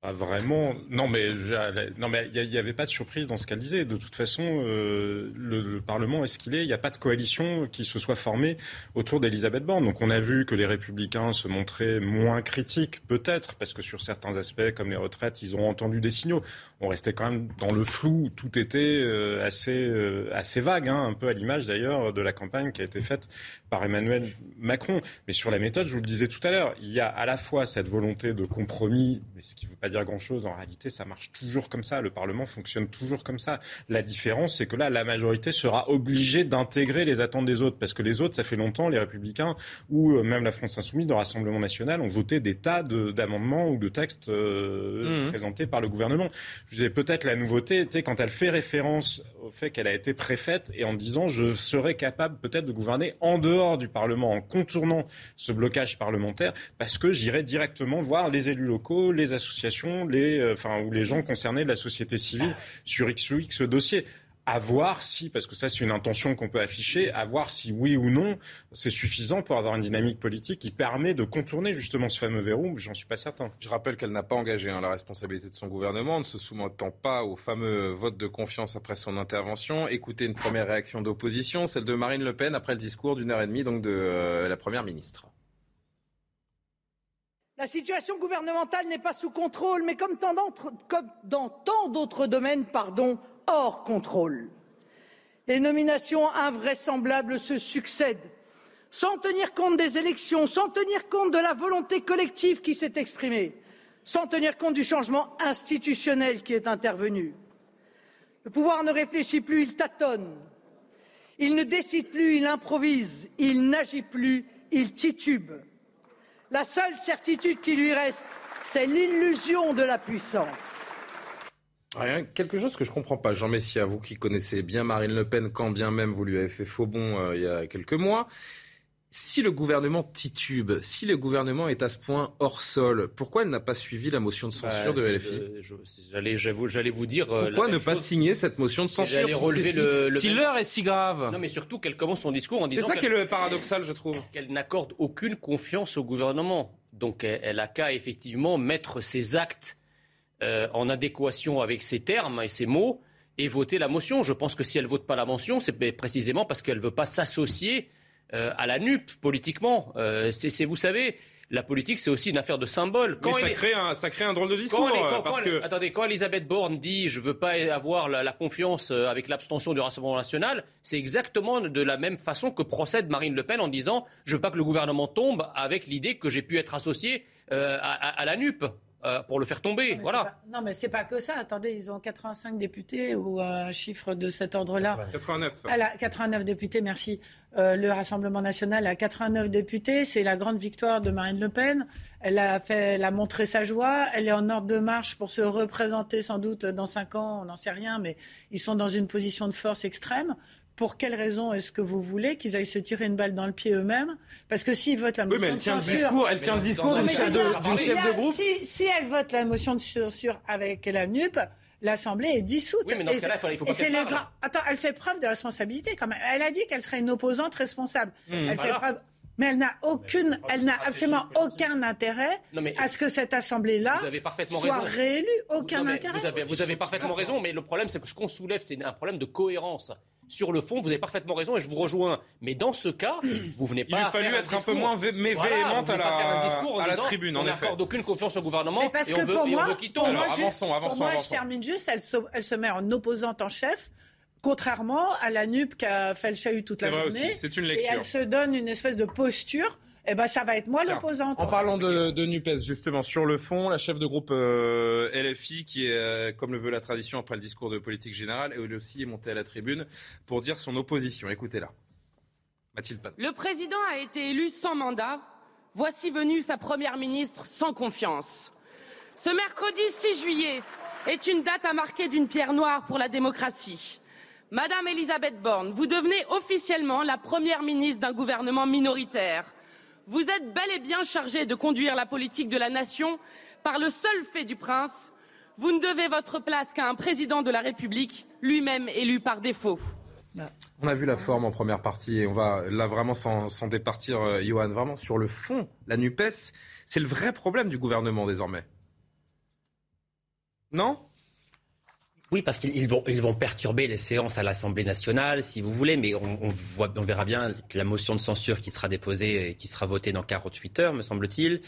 Pas vraiment. Non, mais il n'y avait pas de surprise dans ce qu'elle disait. De toute façon, euh, le, Parlement est ce qu'il est. Il n'y a pas de coalition qui se soit formée autour d'Elisabeth Borne. Donc, on a vu que les Républicains se montraient moins critiques, peut-être, parce que sur certains aspects, comme les retraites, ils ont entendu des signaux. On restait quand même dans le flou. Tout était euh, assez euh, assez vague, hein, un peu à l'image d'ailleurs de la campagne qui a été faite par Emmanuel Macron. Mais sur la méthode, je vous le disais tout à l'heure, il y a à la fois cette volonté de compromis, mais ce qui veut pas dire grand-chose. En réalité, ça marche toujours comme ça. Le Parlement fonctionne toujours comme ça. La différence, c'est que là, la majorité sera obligée d'intégrer les attentes des autres. Parce que les autres, ça fait longtemps, les Républicains ou euh, même la France Insoumise, le Rassemblement National, ont voté des tas d'amendements ou de textes euh, mmh. présentés par le gouvernement. Je disais, peut-être la nouveauté était quand elle fait référence au fait qu'elle a été préfète et en disant je serai capable peut-être de gouverner en dehors du Parlement, en contournant ce blocage parlementaire, parce que j'irai directement voir les élus locaux, les associations, les, euh, ou les gens concernés de la société civile sur X ou X dossier à voir si, parce que ça c'est une intention qu'on peut afficher, à voir si oui ou non c'est suffisant pour avoir une dynamique politique qui permet de contourner justement ce fameux verrou, j'en suis pas certain. Je rappelle qu'elle n'a pas engagé hein, la responsabilité de son gouvernement, ne se soumettant pas au fameux vote de confiance après son intervention. Écoutez une première réaction d'opposition, celle de Marine Le Pen après le discours d'une heure et demie donc de euh, la Première ministre. La situation gouvernementale n'est pas sous contrôle, mais comme, dans tant d'autres domaines, hors contrôle. Les nominations invraisemblables se succèdent, sans tenir compte des élections, sans tenir compte de la volonté collective qui s'est exprimée, sans tenir compte du changement institutionnel qui est intervenu. Le pouvoir ne réfléchit plus, il tâtonne. Il ne décide plus, il improvise. Il n'agit plus, il titube. La seule certitude qui lui reste, c'est l'illusion de la puissance. Quelque chose que je comprends pas, Jean Messia, vous qui connaissez bien Marine Le Pen, quand bien même vous lui avez fait faux bon euh, il y a quelques mois. Si le gouvernement titube, si le gouvernement est à ce point hors sol, pourquoi elle n'a pas suivi la motion de censure bah, de LFI J'allais vous dire. Euh, pourquoi ne pas signer cette motion de censure si, l'heure est si grave Non, mais surtout qu'elle commence son discours en disant. C'est ça qui est le paradoxal, je trouve. Qu'elle n'accorde aucune confiance au gouvernement. Donc elle a qu'à effectivement mettre ses actes euh, en adéquation avec ses termes et ses mots et voter la motion. Je pense que si elle ne vote pas la motion, c'est précisément parce qu'elle ne veut pas s'associer à la NUP politiquement. Euh, c'est, vous savez, la politique, c'est aussi une affaire de symbole. Quand ça, crée un, ça crée un drôle de discours. parce que... Attendez, quand Elisabeth Borne dit je ne veux pas avoir la, confiance avec l'abstention du Rassemblement national, c'est exactement de la même façon que procède Marine Le Pen en disant je ne veux pas que le gouvernement tombe avec l'idée que j'ai pu être associé à, la NUP. Euh, pour le faire tomber. Non, voilà. non, mais c'est pas que ça. Attendez, ils ont 85 députés ou un chiffre de cet ordre-là. 89. 89 députés, merci. Euh, le Rassemblement national a 89 députés. C'est la grande victoire de Marine Le Pen. Elle a, fait, elle a montré sa joie. Elle est en ordre de marche pour se représenter sans doute dans 5 ans. On n'en sait rien, mais ils sont dans une position de force extrême pour quelle raison est-ce que vous voulez qu'ils aillent se tirer une balle dans le pied eux-mêmes? Parce que s'ils votent la motion oui, mais elle tient Le discours, elle tient le discours d'une chef, de, groupe. Si, si, elle vote la motion de censure avec la NUP, l'Assemblée est dissoute. Oui, mais dans ce cas-là, il faut pas faire le Attends, elle fait preuve de responsabilité quand même. Elle a dit qu'elle serait une opposante responsable. Mmh. elle fait preuve... Mais elle n'a aucune, elle n'a absolument aucun intérêt à ce que cette assemblée-là soit réélue. Aucun intérêt. Vous avez, vous avez parfaitement raison, mais le problème, c'est que ce qu'on soulève, c'est un problème de cohérence sur le fond, vous avez parfaitement raison et je vous rejoins. Mais dans ce cas, vous venez pas. Il a fallu être un, peu moins véhémente à la, à la tribune, en effet. On n'accorde aucune confiance au gouvernement. Mais parce que pour moi, pour moi, avançons, avançons, pour moi, je termine juste. Elle se, elle se met en opposante en chef. Contrairement à la NUP qui a fait le chahut toute la journée. C'est une lecture. Et elle se donne une espèce de posture eh ben, ça va être moi l'opposante. En parlant de, de, NUPES, justement, sur le fond, la chef de groupe euh, LFI, qui est, euh, comme le veut la tradition après le discours de politique générale, elle aussi est montée à la tribune pour dire son opposition. Écoutez-la. Mathilde Pan. Le président a été élu sans mandat. Voici venue sa première ministre sans confiance. Ce mercredi 6 juillet est une date à marquer d'une pierre noire pour la démocratie. Madame Elisabeth Borne, vous devenez officiellement la première ministre d'un gouvernement minoritaire vous êtes bel et bien chargé de conduire la politique de la nation par le seul fait du prince. Vous ne devez votre place qu'à un président de la République, lui-même élu par défaut. On a vu la forme en première partie et on va là vraiment s'en départir, euh, Johan. Vraiment sur le fond, la NUPES, c'est le vrai problème du gouvernement désormais. Non? Oui, parce qu'ils vont, ils vont perturber les séances à l'Assemblée nationale, si vous voulez, mais on, voit, on verra bien la motion de censure qui sera déposée et qui sera votée dans 48 heures, me semble-t-il.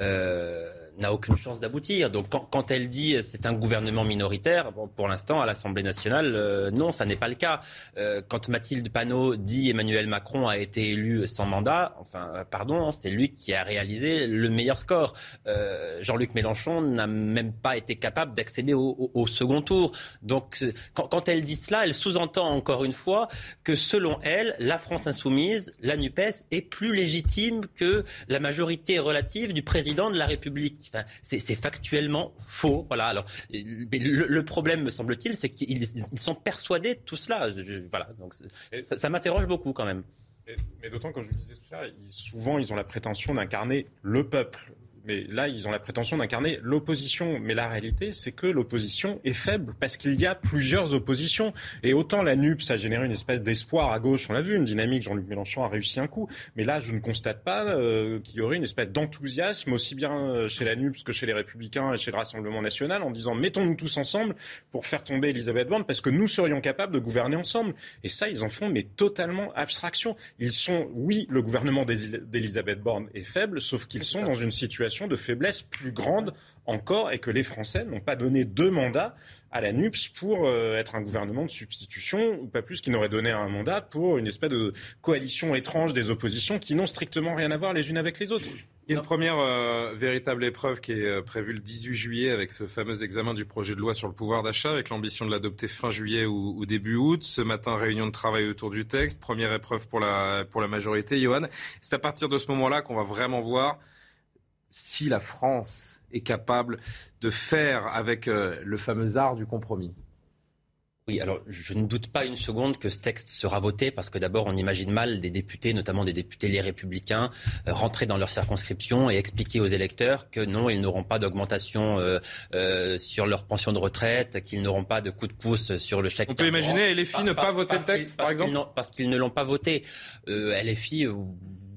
Euh, n'a aucune chance d'aboutir. Donc quand, elle dit c'est un gouvernement minoritaire, pour l'instant à l'Assemblée nationale, euh, non, ça n'est pas le cas. Euh, quand Mathilde Panot dit Emmanuel Macron a été élu sans mandat, enfin euh, pardon, c'est lui qui a réalisé le meilleur score. Jean-Luc Mélenchon n'a même pas été capable d'accéder au, second tour. Donc quand elle dit cela, elle sous-entend encore une fois que selon elle, la France insoumise, la NUPES, est plus légitime que la majorité relative du président de la République c'est factuellement faux. Voilà. Alors, le, problème, me semble-t-il, c'est qu'ils sont persuadés de tout cela. voilà. Donc, ça, m'interroge beaucoup quand même. Mais d'autant, quand je vous disais tout ça, souvent, ils ont la prétention d'incarner le peuple. Mais là, ils ont la prétention d'incarner l'opposition. Mais la réalité, c'est que l'opposition est faible parce qu'il y a plusieurs oppositions. Et autant la NUP, ça a généré une espèce d'espoir à gauche, on l'a vu, une dynamique. Jean-Luc Mélenchon a réussi un coup. Mais là, je ne constate pas euh, qu'il y aurait une espèce d'enthousiasme, aussi bien euh, chez la NUP que chez les Républicains et chez le Rassemblement national, en disant mettons-nous tous ensemble pour faire tomber Elisabeth Borne parce que nous serions capables de gouverner ensemble. Et ça, ils en font mais totalement abstraction. Ils sont, oui, le gouvernement d'Elisabeth Borne est faible, sauf qu'ils sont dans une situation de faiblesse plus grande encore et que les Français n'ont pas donné deux mandats à la NUPS pour euh, être un gouvernement de substitution, ou pas plus qu'ils n'auraient donné un mandat pour une espèce de coalition étrange des oppositions qui n'ont strictement rien à voir les unes avec les autres. Une première euh, véritable épreuve qui est euh, prévue le 18 juillet avec ce fameux examen du projet de loi sur le pouvoir d'achat, avec l'ambition de l'adopter fin juillet ou, début août. Ce matin, réunion de travail autour du texte. Première épreuve pour la, pour la majorité, Johan. C'est à partir de ce moment-là qu'on va vraiment voir si la France est capable de faire avec euh, le fameux art du compromis? Oui, alors je ne doute pas une seconde que ce texte sera voté parce que d'abord on imagine mal des députés, notamment des députés les républicains, euh, rentrer dans leur circonscription et expliquer aux électeurs que non, ils n'auront pas d'augmentation euh, sur leur pension de retraite, qu'ils n'auront pas de coup de pouce sur le chèque. On peut imaginer LFI ne pas voter le texte, par exemple Parce qu'ils ne l'ont pas voté. LFI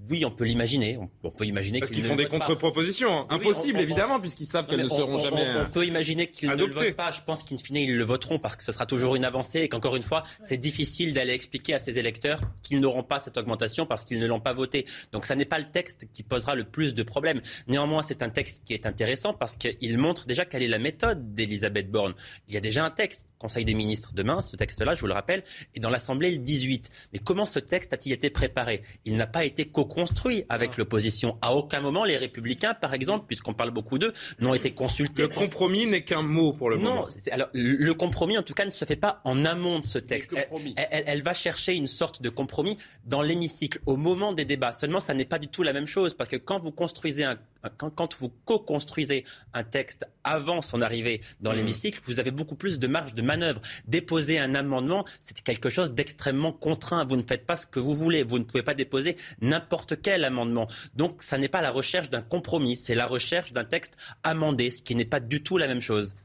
oui, on peut l'imaginer. On, peut imaginer Parce qu'ils font des contre-propositions. Hein. Impossible, évidemment, puisqu'ils savent qu'elles ne seront jamais. On, peut imaginer qu'ils ne le votent pas. Je pense qu'in fine, ils le voteront parce que ce sera toujours une avancée et qu'encore une fois, c'est difficile d'aller expliquer à ces électeurs qu'ils n'auront pas cette augmentation parce qu'ils ne l'ont pas voté. Donc, ça n'est pas le texte qui posera le plus de problèmes. Néanmoins, c'est un texte qui est intéressant parce qu'il montre déjà quelle est la méthode d'Elisabeth Borne. Il y a déjà un texte Conseil des ministres demain. Ce texte-là, je vous le rappelle, est dans l'Assemblée le 18. Mais comment ce texte a-t-il été préparé? Il n'a pas été co-construit avec ah. l'opposition. À aucun moment, les Républicains, par exemple, puisqu'on parle beaucoup d'eux, n'ont été consultés. Le compromis n'est qu'un mot pour le moment. Non, alors le compromis, en tout cas, ne se fait pas en amont de ce texte. Elle, elle, va chercher une sorte de compromis dans l'hémicycle au moment des débats. Seulement, ça n'est pas du tout la même chose parce que quand vous construisez un quand, vous co-construisez un texte avant son arrivée dans mmh. l'hémicycle, vous avez beaucoup plus de marge de manœuvre. Déposer un amendement, c'est quelque chose d'extrêmement contraint. Vous ne faites pas ce que vous voulez. Vous ne pouvez pas déposer n'importe quel amendement. Donc, ça n'est pas la recherche d'un compromis, c'est la recherche d'un texte amendé, ce qui n'est pas du tout la même chose.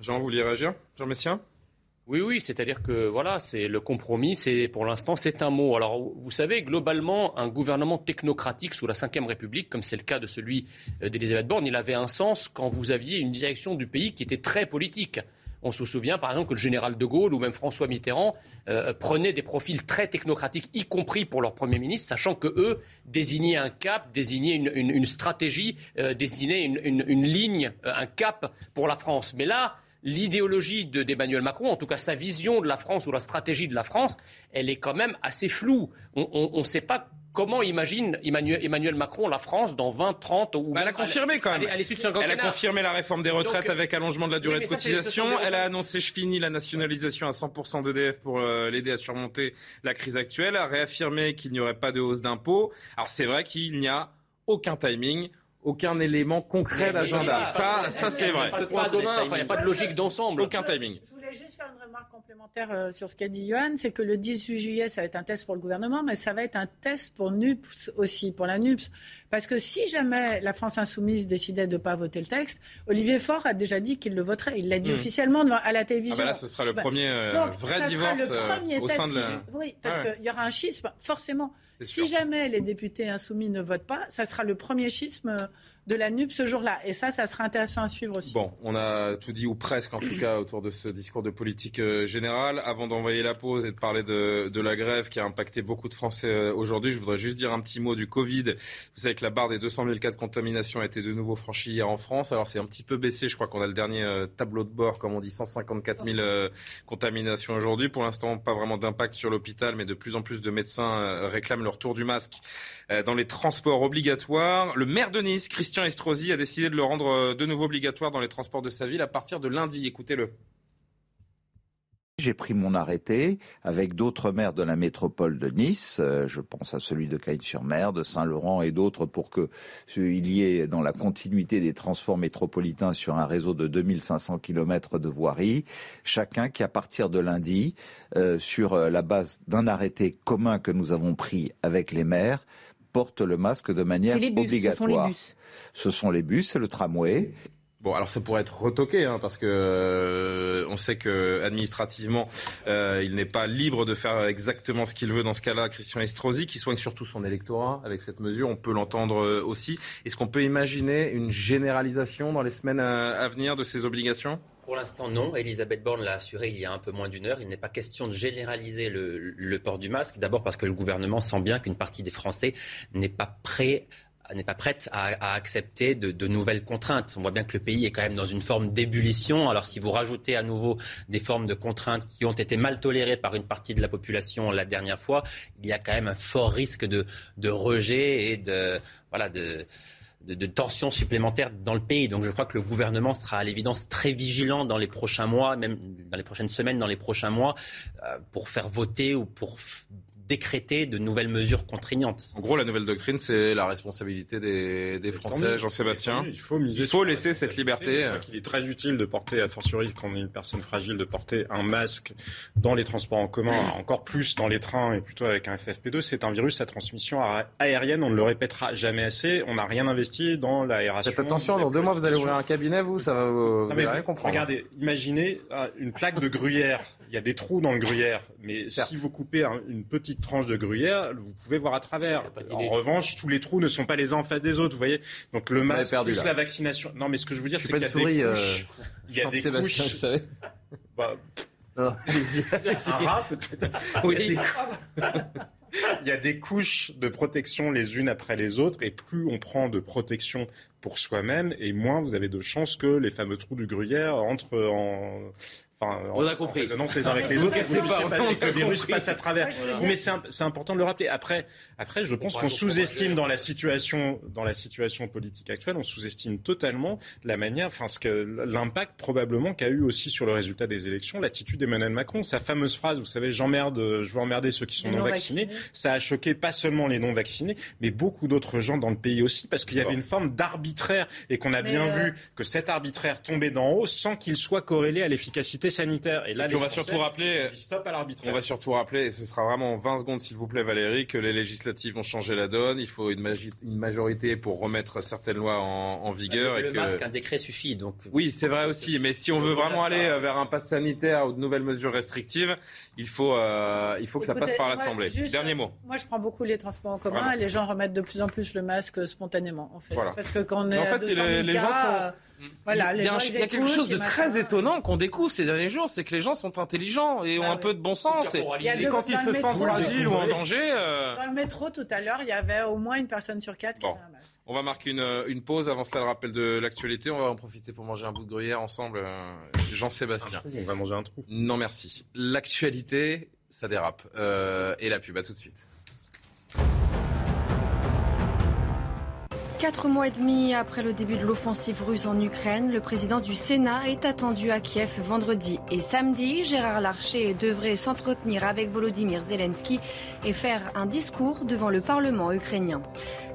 Jean, vous vouliez réagir? Jean Messien oui, oui, c'est-à-dire que voilà, c'est le compromis, c'est pour l'instant c'est un mot. Alors vous savez, globalement, un gouvernement technocratique sous la Ve République, comme c'est le cas de celui euh, d'Elisabeth Borne, il avait un sens quand vous aviez une direction du pays qui était très politique. On se souvient par exemple que le général de Gaulle ou même François Mitterrand euh, prenaient des profils très technocratiques, y compris pour leur Premier ministre, sachant que eux désignaient un cap, désignaient une, stratégie, euh, désignaient une, une, ligne, un cap pour la France. Mais là, l'idéologie d'Emmanuel Macron, en tout cas sa vision de la France ou la stratégie de la France, elle est quand même assez floue. On ne sait pas comment imagine Emmanuel, Macron la France dans 20, 30 ou... Bah, elle a confirmé quand même. elle a confirmé la réforme des retraites avec allongement de la durée de cotisation. Elle a annoncé, je finis, la nationalisation à 100% d'EDF pour euh, l'aider à surmonter la crise actuelle. Elle a réaffirmé qu'il n'y aurait pas de hausse d'impôts. Alors c'est vrai qu'il n'y a aucun timing aucun élément concret d'agenda. Ça, ça c'est vrai. Il n'y a pas de logique d'ensemble. Aucun timing. Je voulais juste faire une remarque complémentaire euh, sur ce qu'a dit Johan, c'est que le 18 juillet, ça va être un test pour le gouvernement, mais ça va être un test pour NUPS aussi, pour la NUPS. Parce que si jamais la France insoumise décidait de ne pas voter le texte, Olivier Faure a déjà dit qu'il le voterait. Il l'a dit hmm. officiellement à la télévision. Ah bah là, ce sera le bah, premier euh, vrai divorce le euh, premier au sein de la... Oui, parce qu'il y aura un schisme, forcément. Si jamais les députés insoumis ne votent pas, ça sera le premier schisme de la NUP ce jour-là. Et ça, ça sera intéressant à suivre aussi. Bon, on a tout dit, ou presque en tout cas, autour de ce discours de politique euh, générale. Avant d'envoyer la pause et de parler de, de, la grève qui a impacté beaucoup de Français euh, aujourd'hui, je voudrais juste dire un petit mot du Covid. Vous savez que la barre des 200 000 cas de contamination a été de nouveau franchie hier en France. Alors c'est un petit peu baissé, je crois qu'on a le dernier euh, tableau de bord, comme on dit, 154 000 contaminations aujourd'hui. Pour l'instant, pas vraiment d'impact sur l'hôpital, mais de plus en plus de médecins réclament le retour du masque dans les transports obligatoires. Le maire de Nice, Christian Estrosi, a décidé de le rendre euh, de nouveau obligatoire dans les transports de sa ville à partir de lundi. Écoutez-le. J'ai pris mon arrêté avec d'autres maires de la métropole de Nice, euh, je pense à celui de Cagnes-sur-Mer, de Saint-Laurent et d'autres pour que il y ait dans la continuité des transports métropolitains sur un réseau de 2500 km de voirie, chacun qui à partir de lundi, euh, sur la base d'un arrêté commun que nous avons pris avec les maires, porte le masque de manière obligatoire. Ce sont les bus. Ce sont les bus et le tramway. Bon, alors ça pourrait être retoqué, hein, parce que euh, on sait que administrativement, euh, il n'est pas libre de faire exactement ce qu'il veut dans ce cas-là. Christian Estrosi, qui soigne surtout son électorat avec cette mesure, on peut l'entendre euh, aussi. Est-ce qu'on peut imaginer une généralisation dans les semaines à venir de ces obligations? Pour l'instant, non. Elisabeth Borne l'a assuré il y a un peu moins d'une heure. Il n'est pas question de généraliser le, port du masque. D'abord parce que le gouvernement sent bien qu'une partie des Français n'est pas prête à, accepter de, nouvelles contraintes. On voit bien que le pays est quand même dans une forme d'ébullition. Alors si vous rajoutez à nouveau des formes de contraintes qui ont été mal tolérées par une partie de la population la dernière fois, il y a quand même un fort risque de, de rejet et de voilà de de, tensions supplémentaires dans le pays. Donc je crois que le gouvernement sera à l'évidence très vigilant dans les prochains mois, même dans les prochaines semaines, dans les prochains mois, euh, pour faire voter ou pour décréter de nouvelles mesures contraignantes. En gros, la nouvelle doctrine, c'est la responsabilité des, des Français. Jean-Sébastien, il faut, miser il faut laisser cette liberté. Je crois qu'il est très utile de porter, a fortiori quand on est une personne fragile, de porter un masque dans les transports en commun, encore plus dans les trains et plutôt avec un FFP2. C'est un virus à transmission aérienne, on ne le répétera jamais assez. On n'a rien investi dans l'aération. Faites attention, dans deux mois, vous allez ouvrir un cabinet, vous, ça va vous, allez rien comprendre. Regardez, imaginez euh, une plaque de gruyère. Il y a des trous dans le gruyère, mais si vous coupez une petite tranche de gruyère, vous pouvez voir à travers. En revanche, tous les trous ne sont pas les uns en face des autres, vous voyez. Donc le masque, plus la vaccination. Non, mais ce que je veux dire, c'est qu'il y a des couches. il y a des couches. Vous savez. Bah, un rat peut-être. Oui. Il y a des couches de protection les unes après les autres, et plus on prend de protection pour soi-même, et moins vous avez de chances que les fameux trous du gruyère entrent en, Enfin, on a compris. En les uns avec les autres, que le virus passe à travers. Mais c'est important de le rappeler. Après, après, je pense qu'on sous-estime dans la situation, dans la situation politique actuelle, on sous-estime totalement la manière, enfin, ce que l'impact probablement qu'a eu aussi sur le résultat des élections l'attitude d'Emmanuel Macron. Sa fameuse phrase, vous savez, j'emmerde, je veux emmerder ceux qui sont non, vaccinés. Ça a choqué pas seulement les non vaccinés, mais beaucoup d'autres gens dans le pays aussi, parce qu'il y avait une forme d'arbitraire et qu'on a bien euh, vu que cet arbitraire tombait d'en haut sans qu'il soit corrélé à l'efficacité sanitaire. Et là, on va surtout rappeler, stop à On va surtout rappeler, et ce sera vraiment 20 secondes s'il vous plaît Valérie, que les législatives ont changé la donne. Il faut une, une majorité pour remettre certaines lois en, vigueur. Le, et le masque, un décret suffit. Donc oui, c'est vrai aussi. Mais si on veut vraiment aller vers un pass sanitaire ou de nouvelles mesures restrictives, il faut, euh, il faut que ça passe par l'Assemblée. Dernier mot. Moi, je prends beaucoup les transports en commun. et Les gens remettent de plus en plus le masque spontanément, en fait. Parce que quand on est en fait, les, gens sont... Voilà, il y a, quelque chose de très étonnant qu'on découvre ces derniers jours, c'est que les gens sont intelligents et ont bah un peu de bon sens. Et, quand ils se sentent fragiles ou en danger. Euh, dans le métro tout à l'heure, il y avait au moins une personne sur quatre qui avait un masque. On va marquer une, une, pause. Avant cela, le rappel de l'actualité. On va en profiter pour manger un bout de gruyère ensemble. Euh, Jean-Sébastien. On va manger un trou. Non, merci. L'actualité, ça dérape. Euh, et la pub, à tout de suite. Quatre mois et demi après le début de l'offensive russe en Ukraine, le président du Sénat est attendu à Kiev vendredi et samedi. Gérard Larcher devrait s'entretenir avec Volodymyr Zelensky et faire un discours devant le Parlement ukrainien.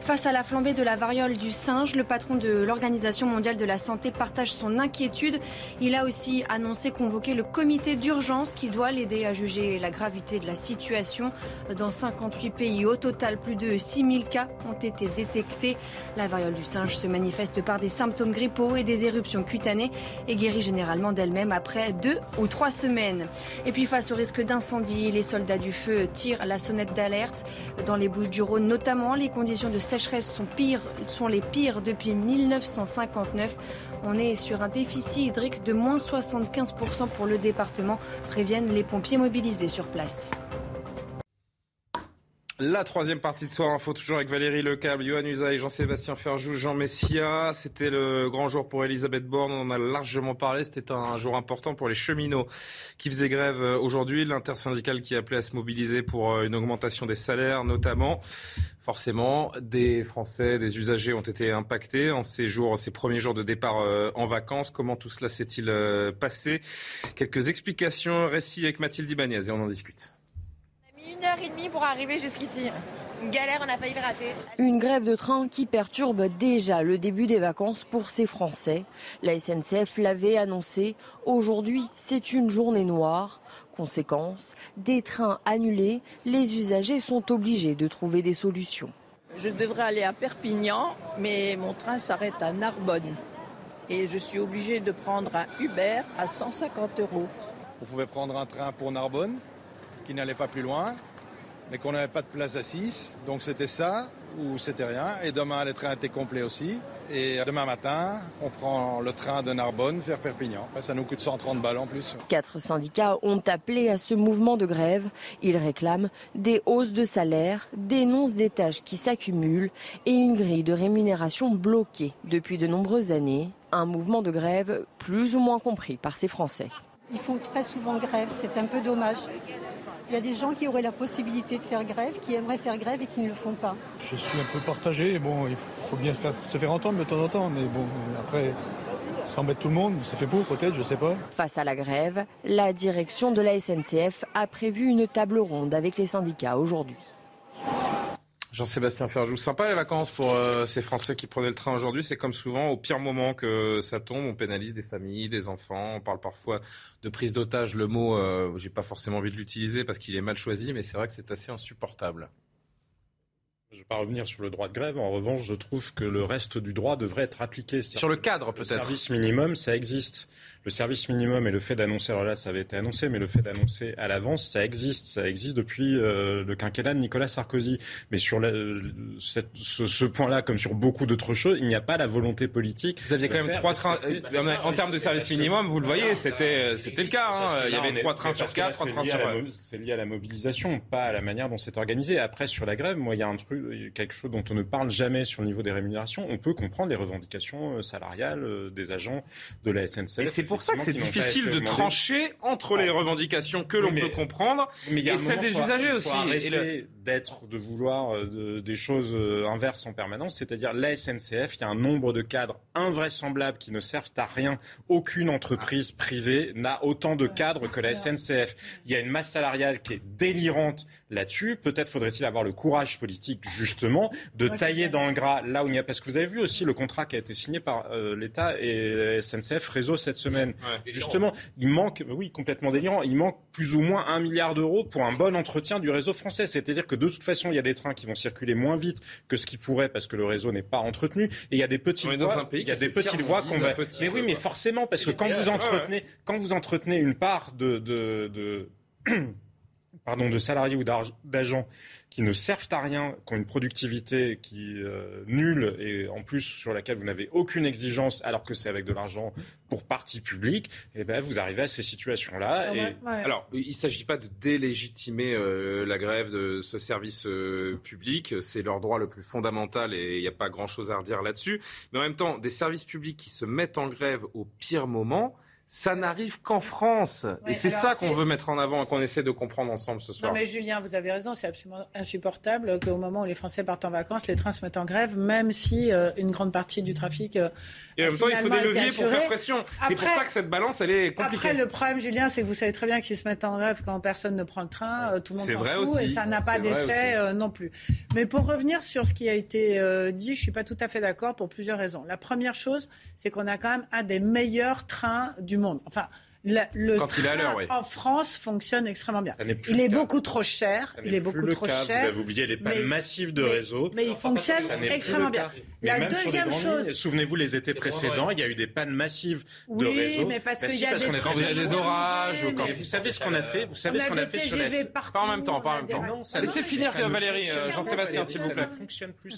Face à la flambée de la variole du singe, le patron de l'Organisation mondiale de la santé partage son inquiétude. Il a aussi annoncé convoquer le comité d'urgence qui doit l'aider à juger la gravité de la situation. Dans 58 pays, au total, plus de 6000 cas ont été détectés. La variole du singe se manifeste par des symptômes grippaux et des éruptions cutanées et guérit généralement d'elle-même après deux ou trois semaines. Et puis face au risque d'incendie, les soldats du feu tirent la sonnette d'alerte. Dans les Bouches du Rhône notamment, les conditions de sécheresse sont, pires, sont les pires depuis 1959. On est sur un déficit hydrique de moins 75% pour le département, préviennent les pompiers mobilisés sur place. La troisième partie de Soir Info, toujours avec Valérie Lecable, Johan Usaï, Jean-Sébastien Ferjou, Jean Messia. C'était le grand jour pour Elisabeth Borne, on en a largement parlé. C'était un jour important pour les cheminots qui faisaient grève aujourd'hui. L'intersyndicale qui appelait à se mobiliser pour euh, une augmentation des salaires notamment. Forcément, des Français, des usagers ont été impactés en ces jours, ces premiers jours de départ euh, en vacances. Comment tout cela s'est-il euh, passé? Quelques explications, récits avec Mathilde Ibanez et on en discute une heure et demie pour arriver jusqu'ici. Une galère, on a failli le rater. Une grève de train qui perturbe déjà le début des vacances pour ces Français. La SNCF l'avait annoncé. Aujourd'hui, c'est une journée noire. Conséquence, des trains annulés, les usagers sont obligés de trouver des solutions. Je devrais aller à Perpignan, mais mon train s'arrête à Narbonne. Et je suis obligé de prendre un Uber à 150 euros. Vous pouvez prendre un train pour Narbonne qui n'allait pas plus loin mais qu'on n'avait pas de place assise. Donc c'était ça ou c'était rien. Et demain, le train était complet aussi. Et demain matin, on prend le train de Narbonne vers Perpignan. Ça nous coûte 130 balles en plus. Quatre syndicats ont appelé à ce mouvement de grève. Ils réclament des hausses de salaire, dénoncent des tâches qui s'accumulent et une grille de rémunération bloquée depuis de nombreuses années. Un mouvement de grève plus ou moins compris par ces Français. Ils font très souvent grève, c'est un peu dommage. Il y a des gens qui auraient la possibilité de faire grève, qui aimeraient faire grève et qui ne le font pas. Je suis un peu partagé. Bon, il faut bien se faire entendre de temps en temps, mais bon, après, ça embête tout le monde. C'est fait pour, peut-être, je ne sais pas. Face à la grève, la direction de la SNCF a prévu une table ronde avec les syndicats aujourd'hui. Jean-Sébastien Ferjou, sympa les vacances pour euh, ces Français qui prenaient le train aujourd'hui. C'est comme souvent, au pire moment que ça tombe, on pénalise des familles, des enfants. On parle parfois de prise d'otage. Le mot, euh, j'ai pas forcément envie de l'utiliser parce qu'il est mal choisi, mais c'est vrai que c'est assez insupportable. Je ne vais pas revenir sur le droit de grève. En revanche, je trouve que le reste du droit devrait être appliqué. Sur le cadre, peut-être. Le service minimum, ça existe le service minimum et le fait d'annoncer, alors là ça avait été annoncé, mais le fait d'annoncer à l'avance, ça existe, ça existe depuis euh, le quinquennat de Nicolas Sarkozy. Mais sur cette, ce, ce point-là, comme sur beaucoup d'autres choses, il n'y a pas la volonté politique. Vous aviez quand même trois trains, euh, en termes de service minimum, vous le voyez, c'était c'était le cas. Hein. Il y avait trois trains sur quatre, trois trains sur. C'est lié à la mobilisation, pas à la manière dont c'est organisé. Après, sur la grève, moi, il y a un truc, quelque chose dont on ne parle jamais sur le niveau des rémunérations. On peut comprendre les revendications euh, salariales des agents de la SNCF pour ça que c'est difficile de trancher entre les revendications que l'on peut comprendre et celles des usagers aussi. Arrêter d'être, de vouloir euh, des choses euh, inverses en permanence, c'est-à-dire la SNCF, il y a un nombre de cadres invraisemblables qui ne servent à rien. Aucune entreprise privée n'a autant de cadres que la SNCF. Il y a une masse salariale qui est délirante là-dessus. Peut-être faudrait-il avoir le courage politique, justement, de tailler dans le gras là où il y a. Parce que vous avez vu aussi le contrat qui a été signé par euh, l'État et SNCF Réseau cette semaine. Justement, il manque, oui, complètement délirant, il manque plus ou moins un milliard d'euros pour un bon entretien du réseau français. C'est-à-dire que de toute façon, il y a des trains qui vont circuler moins vite que ce qui pourrait parce que le réseau n'est pas entretenu. Et il y a des petites voies, il y a des petites voies qu'on va. Mais oui, mais forcément, parce que quand vous entretenez, quand vous entretenez une part de, de, de pardon, de salariés ou d'agents qui ne servent à rien, qui ont une productivité qui est euh, nulle et en plus sur laquelle vous n'avez aucune exigence alors que c'est avec de l'argent pour partie publique, et eh ben vous arrivez à ces situations-là. Ah alors, il ne s'agit pas de délégitimer euh, la grève de ce service euh, public, c'est leur droit le plus fondamental et il n'y a pas grand-chose à redire là-dessus. Mais en même temps, des services publics qui se mettent en grève au pire moment, ça n'arrive qu'en France. et c'est ça qu'on veut mettre en avant et qu'on essaie de comprendre ensemble ce soir. Non mais Julien, vous avez raison, c'est absolument insupportable qu'au moment où les Français partent en vacances, les trains se mettent en grève, même si euh, une grande partie du trafic. Euh, et en même temps, il faut des leviers pour faire pression. C'est pour ça que cette balance, elle est compliquée. Après, le problème, Julien, c'est que vous savez très bien qu'ils se mettent en grève quand personne ne prend le train, euh, tout le monde s'en fout, et ça n'a pas d'effet non plus. Mais pour revenir sur ce qui a été dit, je suis pas tout à fait d'accord pour plusieurs raisons. La première chose, c'est qu'on a quand même un des meilleurs trains du monde. Enfin, le Quand il est à l'heure, oui. en France fonctionne extrêmement bien. Il est beaucoup trop cher. Il est beaucoup trop cher. Vous avez oublié les pannes massives de réseau. Mais il fonctionne extrêmement bien. La deuxième chose. Souvenez-vous, les étés précédents, il y a eu des pannes massives de réseau. Oui, mais parce bah, qu'il y a des. Quand vous avez des orages. Vous savez ce qu'on a fait Vous savez ce qu'on a fait sur la. Pas en même temps, pas en même temps. Laissez finir, Valérie, Jean-Sébastien, s'il vous plaît.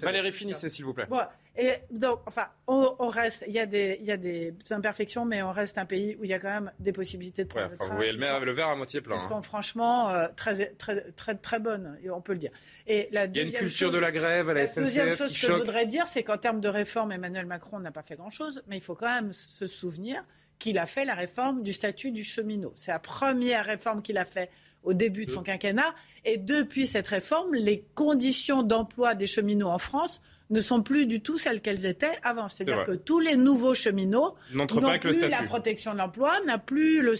Valérie, finissez, s'il vous plaît. Et donc, enfin, on, reste. Il y a des imperfections, mais on reste un pays où il y a quand même des possibilités de prendre ouais, Vous voyez le, le verre à moitié plein. Qui hein. sont franchement euh, très, très, très, très bonnes, on peut le dire. Et la il y a une culture de la grève à la, SNCF. La deuxième chose que je voudrais dire, c'est qu'en termes de réforme, Emmanuel Macron n'a pas fait grand-chose, mais il faut quand même se souvenir qu'il a fait la réforme du statut du cheminot. C'est la première réforme qu'il a fait au début de son quinquennat. Et depuis cette réforme, les conditions d'emploi des cheminots en France ne sont plus du tout celles qu'elles étaient avant. C'est-à-dire que tous les nouveaux cheminots n'ont plus la protection de l'emploi, n'a plus le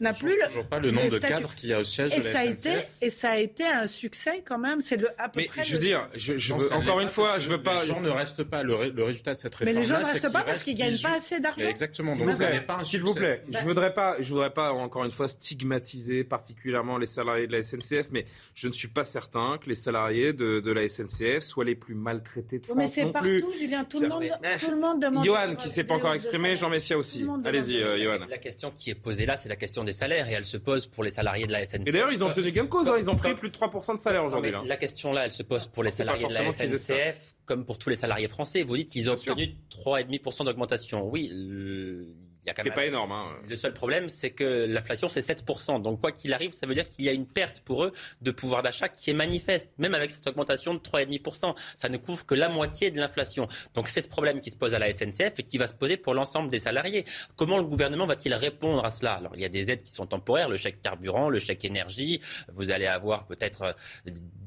n'a plus le, toujours pas le nombre de cadres qu'il y a au siège et de la ça a été et ça a été un succès quand même. C'est le à peu mais près. Je veux dire, je, veux, encore une fois, je veux pas. Les gens ne restent pas. Le, résultat de cette réforme. Mais les gens ne restent pas parce qu'ils gagnent pas assez d'argent. Exactement. Donc vous n'avez pas S'il vous plaît, je voudrais pas, je voudrais pas encore une fois stigmatiser particulièrement les salariés de la SNCF, mais je ne suis pas certain que les salariés de, de la SNCF soient les plus maltraités de France. Mais c'est partout, Julien. Tout le monde, tout le monde demande. Johan qui s'est pas encore exprimé, Jean Messia aussi. Allez-y, euh, Johan. La question qui est posée là, c'est la question des salaires et elle se pose pour les salariés de la SNCF. Et d'ailleurs, ils ont tenu gain de cause. Hein. Ils ont pris plus de 3% de salaire aujourd'hui. La question là, elle se pose pour les salariés de la SNCF comme pour tous les salariés français. Vous dites qu'ils ont obtenu 3,5% d'augmentation. Oui, c'est pas énorme. Hein. Le seul problème, c'est que l'inflation, c'est 7%. Donc, quoi qu'il arrive, ça veut dire qu'il y a une perte pour eux de pouvoir d'achat qui est manifeste, même avec cette augmentation de 3,5%. Ça ne couvre que la moitié de l'inflation. Donc, c'est ce problème qui se pose à la SNCF et qui va se poser pour l'ensemble des salariés. Comment le gouvernement va-t-il répondre à cela? Alors, il y a des aides qui sont temporaires, le chèque carburant, le chèque énergie. Vous allez avoir peut-être euh,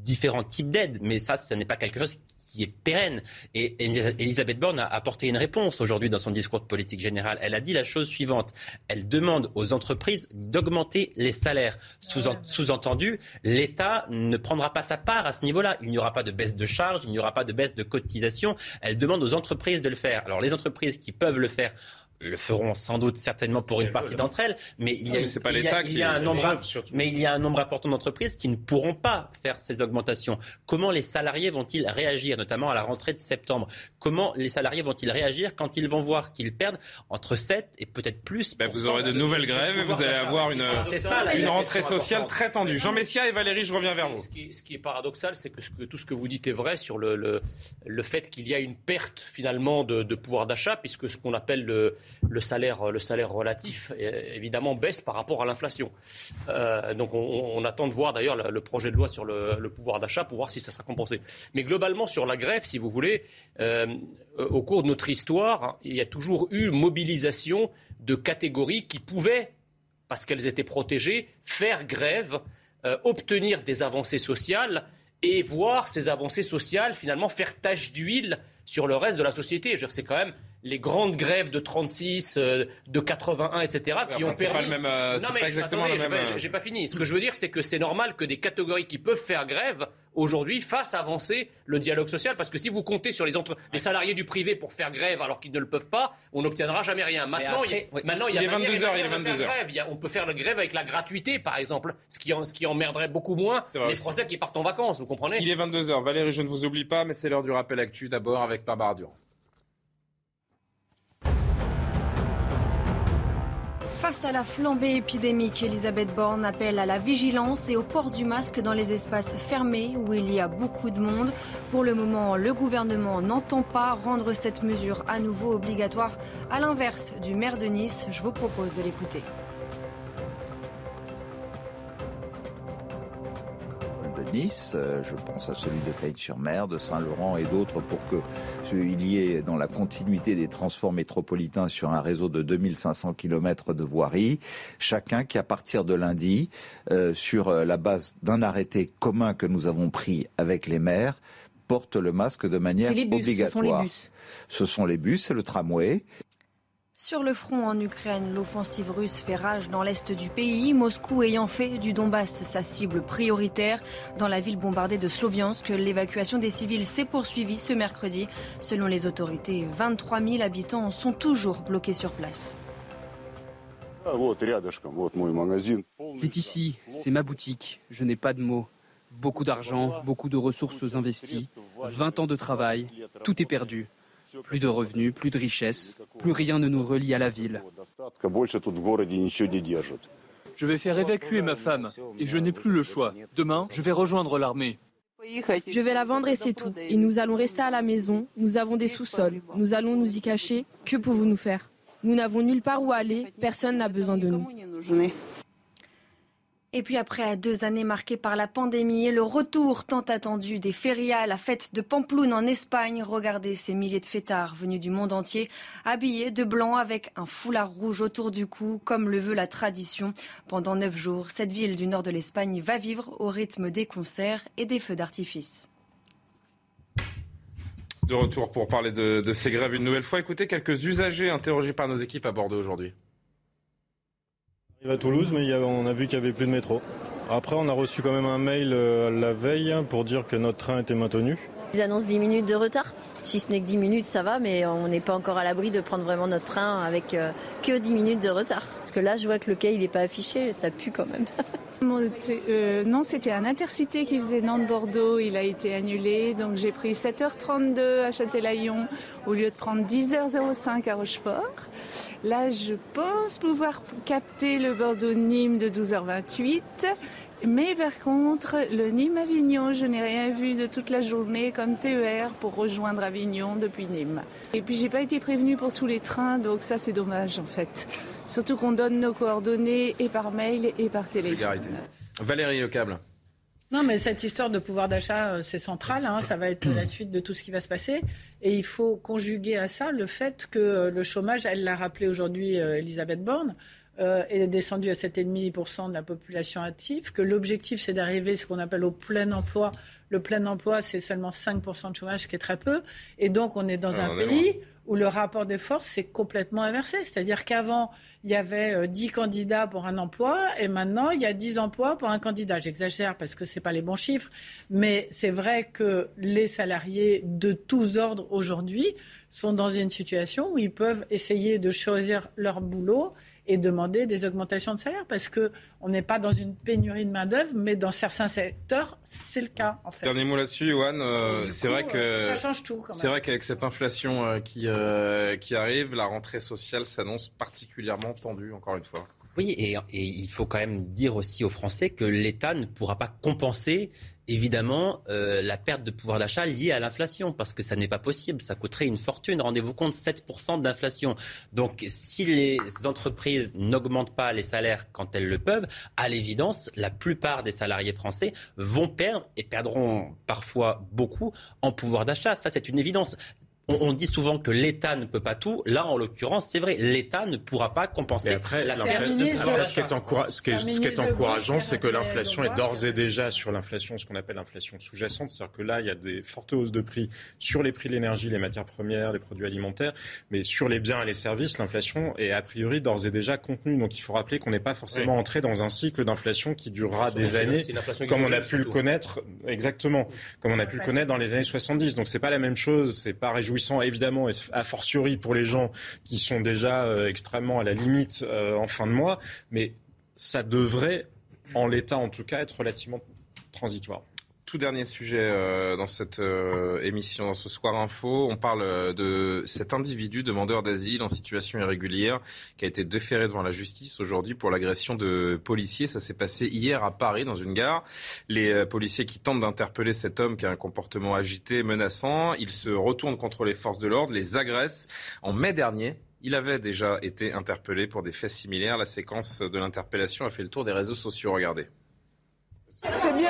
différents types d'aides, mais ça, ce n'est pas quelque chose qui est pérenne. Et Elisabeth Borne a apporté une réponse aujourd'hui dans son discours de politique générale. Elle a dit la chose suivante. Elle demande aux entreprises d'augmenter les salaires. Sous-entendu, l'État ne prendra pas sa part à ce niveau-là. Il n'y aura pas de baisse de charges, il n'y aura pas de baisse de cotisation. Elle demande aux entreprises de le faire. Alors les entreprises qui peuvent le faire le feront sans doute certainement pour une partie d'entre elles, mais il y a, un nombre, mais il y a un nombre important d'entreprises qui ne pourront pas faire ces augmentations. Comment les salariés vont-ils réagir, notamment à la rentrée de septembre? Comment les salariés vont-ils réagir quand ils vont voir qu'ils perdent entre 7 et peut-être plus ben, Vous aurez de nouvelles grèves et vous allez avoir une, une rentrée sociale très tendue. Jean Messia et Valérie, je reviens vers vous. Ce qui, est paradoxal, c'est que, tout ce que vous dites est vrai sur le, le, fait qu'il y a une perte finalement de, de pouvoir d'achat, puisque ce qu'on appelle le le salaire, le salaire relatif, évidemment, baisse par rapport à l'inflation. Euh, donc on, attend de voir d'ailleurs le, projet de loi sur le, pouvoir d'achat pour voir si ça sera compensé. Mais globalement, sur la grève, si vous voulez, euh, au cours de notre histoire, il y a toujours eu mobilisation de catégories qui pouvaient, parce qu'elles étaient protégées, faire grève, euh, obtenir des avancées sociales et voir ces avancées sociales finalement faire tache d'huile sur le reste de la société. C'est quand même les grandes grèves de 36, euh, de 81, etc., qui ont permis. Pas le même, euh, non, mais pas exactement le même. J'ai pas fini. Ce que je veux dire, c'est que c'est normal que des catégories qui peuvent faire grève aujourd'hui fassent avancer le dialogue social, parce que si vous comptez sur les, entre... les salariés du privé pour faire grève alors qu'ils ne le peuvent pas, on n'obtiendra jamais rien. Maintenant, il, y a, maintenant, il y a 22 heures, il est 22 heures. on peut faire la grève avec la gratuité, par exemple, ce qui, ce qui emmerderait beaucoup moins les Français qui partent en vacances. Vous comprenez? Il est 22 heures. Valérie, je ne vous oublie pas, mais c'est l'heure du rappel actu d'abord avec Barbara Durand. Face à la flambée épidémique, Elisabeth Borne appelle à la vigilance et au port du masque dans les espaces fermés où il y a beaucoup de monde. Pour le moment, le gouvernement n'entend pas rendre cette mesure à nouveau obligatoire. À l'inverse du maire de Nice, je vous propose de l'écouter. Nice, euh, je pense à celui de Cagnes-sur-Mer, de Saint-Laurent et d'autres pour que il y ait dans la continuité des transports métropolitains sur un réseau de 2500 km de voirie, chacun qui à partir de lundi, euh, sur euh, la base d'un arrêté commun que nous avons pris avec les maires, porte le masque de manière obligatoire. Ce sont les bus. Ce sont les bus et le tramway. Sur le front en Ukraine, l'offensive russe fait rage dans l'est du pays, Moscou ayant fait du Donbass sa cible prioritaire. Dans la ville bombardée de Sloviansk, l'évacuation des civils s'est poursuivie ce mercredi. Selon les autorités, 23 000 habitants sont toujours bloqués sur place C'est ici, c'est ma boutique. Je n'ai pas de mots. Beaucoup d'argent, beaucoup de ressources investies, 20 ans de travail, tout est perdu. Plus de revenus, plus de richesses, plus rien ne nous relie à la ville. Je vais faire évacuer ma femme et je n'ai plus le choix. Demain, je vais rejoindre l'armée. Je vais la vendre et c'est tout. Et nous allons rester à la maison. Nous avons des sous-sols. Nous allons nous y cacher. Que pouvez-vous nous faire? Nous n'avons nulle part où aller. Personne n'a besoin de nous. Et puis après deux années marquées par la pandémie et le retour tant attendu des férias à la fête de Pamploune en Espagne, regardez ces milliers de fêtards venus du monde entier, habillés de blanc avec un foulard rouge autour du cou, comme le veut la tradition. Pendant neuf jours, cette ville du nord de l'Espagne va vivre au rythme des concerts et des feux d'artifice. De retour pour parler de, de ces grèves une nouvelle fois. Écoutez quelques usagers interrogés par nos équipes à Bordeaux aujourd'hui à Toulouse, mais on a vu qu'il n'y avait plus de métro. Après, on a reçu quand même un mail euh, la veille pour dire que notre train était maintenu. Ils annoncent 10 minutes de retard. Si ce n'est que 10 minutes, ça va, mais on n'est pas encore à l'abri de prendre vraiment notre train avec euh, que 10 minutes de retard. Parce que là, je vois que le quai, il n'est pas affiché, ça pue quand même. Euh, non, c'était un intercité qui faisait Nantes-Bordeaux. Il a été annulé. Donc j'ai pris 7h32 à Châtelaillon au lieu de prendre 10h05 à Rochefort. Là, je pense pouvoir capter le Bordeaux-Nîmes de 12h28. Mais par contre, le Nîmes-Avignon, je n'ai rien vu de toute la journée comme TER pour rejoindre Avignon depuis Nîmes. Et puis j'ai pas été prévenue pour tous les trains, donc ça c'est dommage en fait. Surtout qu'on donne nos coordonnées et par mail et par téléphone. Valérie Le Câble. Non, mais cette histoire de pouvoir d'achat, euh, c'est central. Hein, ça va être la suite de tout ce qui va se passer. Et il faut conjuguer à ça le fait que euh, le chômage, elle l'a rappelé aujourd'hui euh, Elisabeth Borne, est descendu à 7,5% de la population active, que l'objectif, c'est d'arriver à ce qu'on appelle au plein emploi. Le plein emploi, c'est seulement 5% de chômage, ce qui est très peu. Et donc, on est dans un pays où le rapport des forces s'est complètement inversé. C'est-à-dire qu'avant, il y avait 10 euh, candidats pour un emploi et maintenant, il y a 10 emplois pour un candidat. J'exagère parce que ce pas les bons chiffres, mais c'est vrai que les salariés de tous ordres aujourd'hui sont dans une situation où ils peuvent essayer de choisir leur boulot et demander des augmentations de salaire parce qu'on n'est pas dans une pénurie de main-d'œuvre, mais dans certains secteurs, c'est le cas. En fait. Dernier mot là-dessus, Johan. Euh, c'est vrai que euh, ça change tout. C'est vrai qu'avec cette inflation euh, qui, qui arrive, la rentrée sociale s'annonce particulièrement tendue, encore une fois. Oui, et, et, il faut quand même dire aussi aux Français que l'État ne pourra pas compenser évidemment euh, la perte de pouvoir d'achat liée à l'inflation, parce que ça n'est pas possible, ça coûterait une fortune. Rendez-vous compte, 7% d'inflation. Donc si les entreprises n'augmentent pas les salaires quand elles le peuvent, à l'évidence, la plupart des salariés français vont perdre et perdront parfois beaucoup en pouvoir d'achat. Ça, c'est une évidence on, dit souvent que l'État ne peut pas tout. Là, en l'occurrence, c'est vrai, l'État ne pourra pas compenser après, la perte ce qui est, encourageant, c'est que l'inflation est d'ores et déjà sur l'inflation, ce qu'on appelle l'inflation sous-jacente. C'est-à-dire que là, il y a des fortes hausses de prix sur les prix de l'énergie, les matières premières, les produits alimentaires, mais sur les biens et les services, l'inflation est a priori d'ores et déjà contenue. Donc il faut rappeler qu'on n'est pas forcément entré dans un cycle d'inflation qui durera des années, comme on a pu le connaître, exactement, comme on a pu le connaître dans les années 70. Donc c'est pas la même chose, c'est pas réjouissant évidemment, a fortiori pour les gens qui sont déjà euh, extrêmement à la limite euh, en fin de mois, mais ça devrait, en l'état en tout cas, être relativement transitoire tout dernier sujet euh, dans cette euh, émission, dans ce Soir Info. On parle euh, de cet individu demandeur d'asile en situation irrégulière qui a été déféré devant la justice aujourd'hui pour l'agression de policiers. Ça s'est passé hier à Paris, dans une gare. Les policiers qui tentent d'interpeller cet homme qui a un comportement agité, menaçant, ils se retournent contre les forces de l'ordre, les agressent. En mai dernier, il avait déjà été interpellé pour des faits similaires. La séquence de l'interpellation a fait le tour des réseaux sociaux. Regardez. C'est bien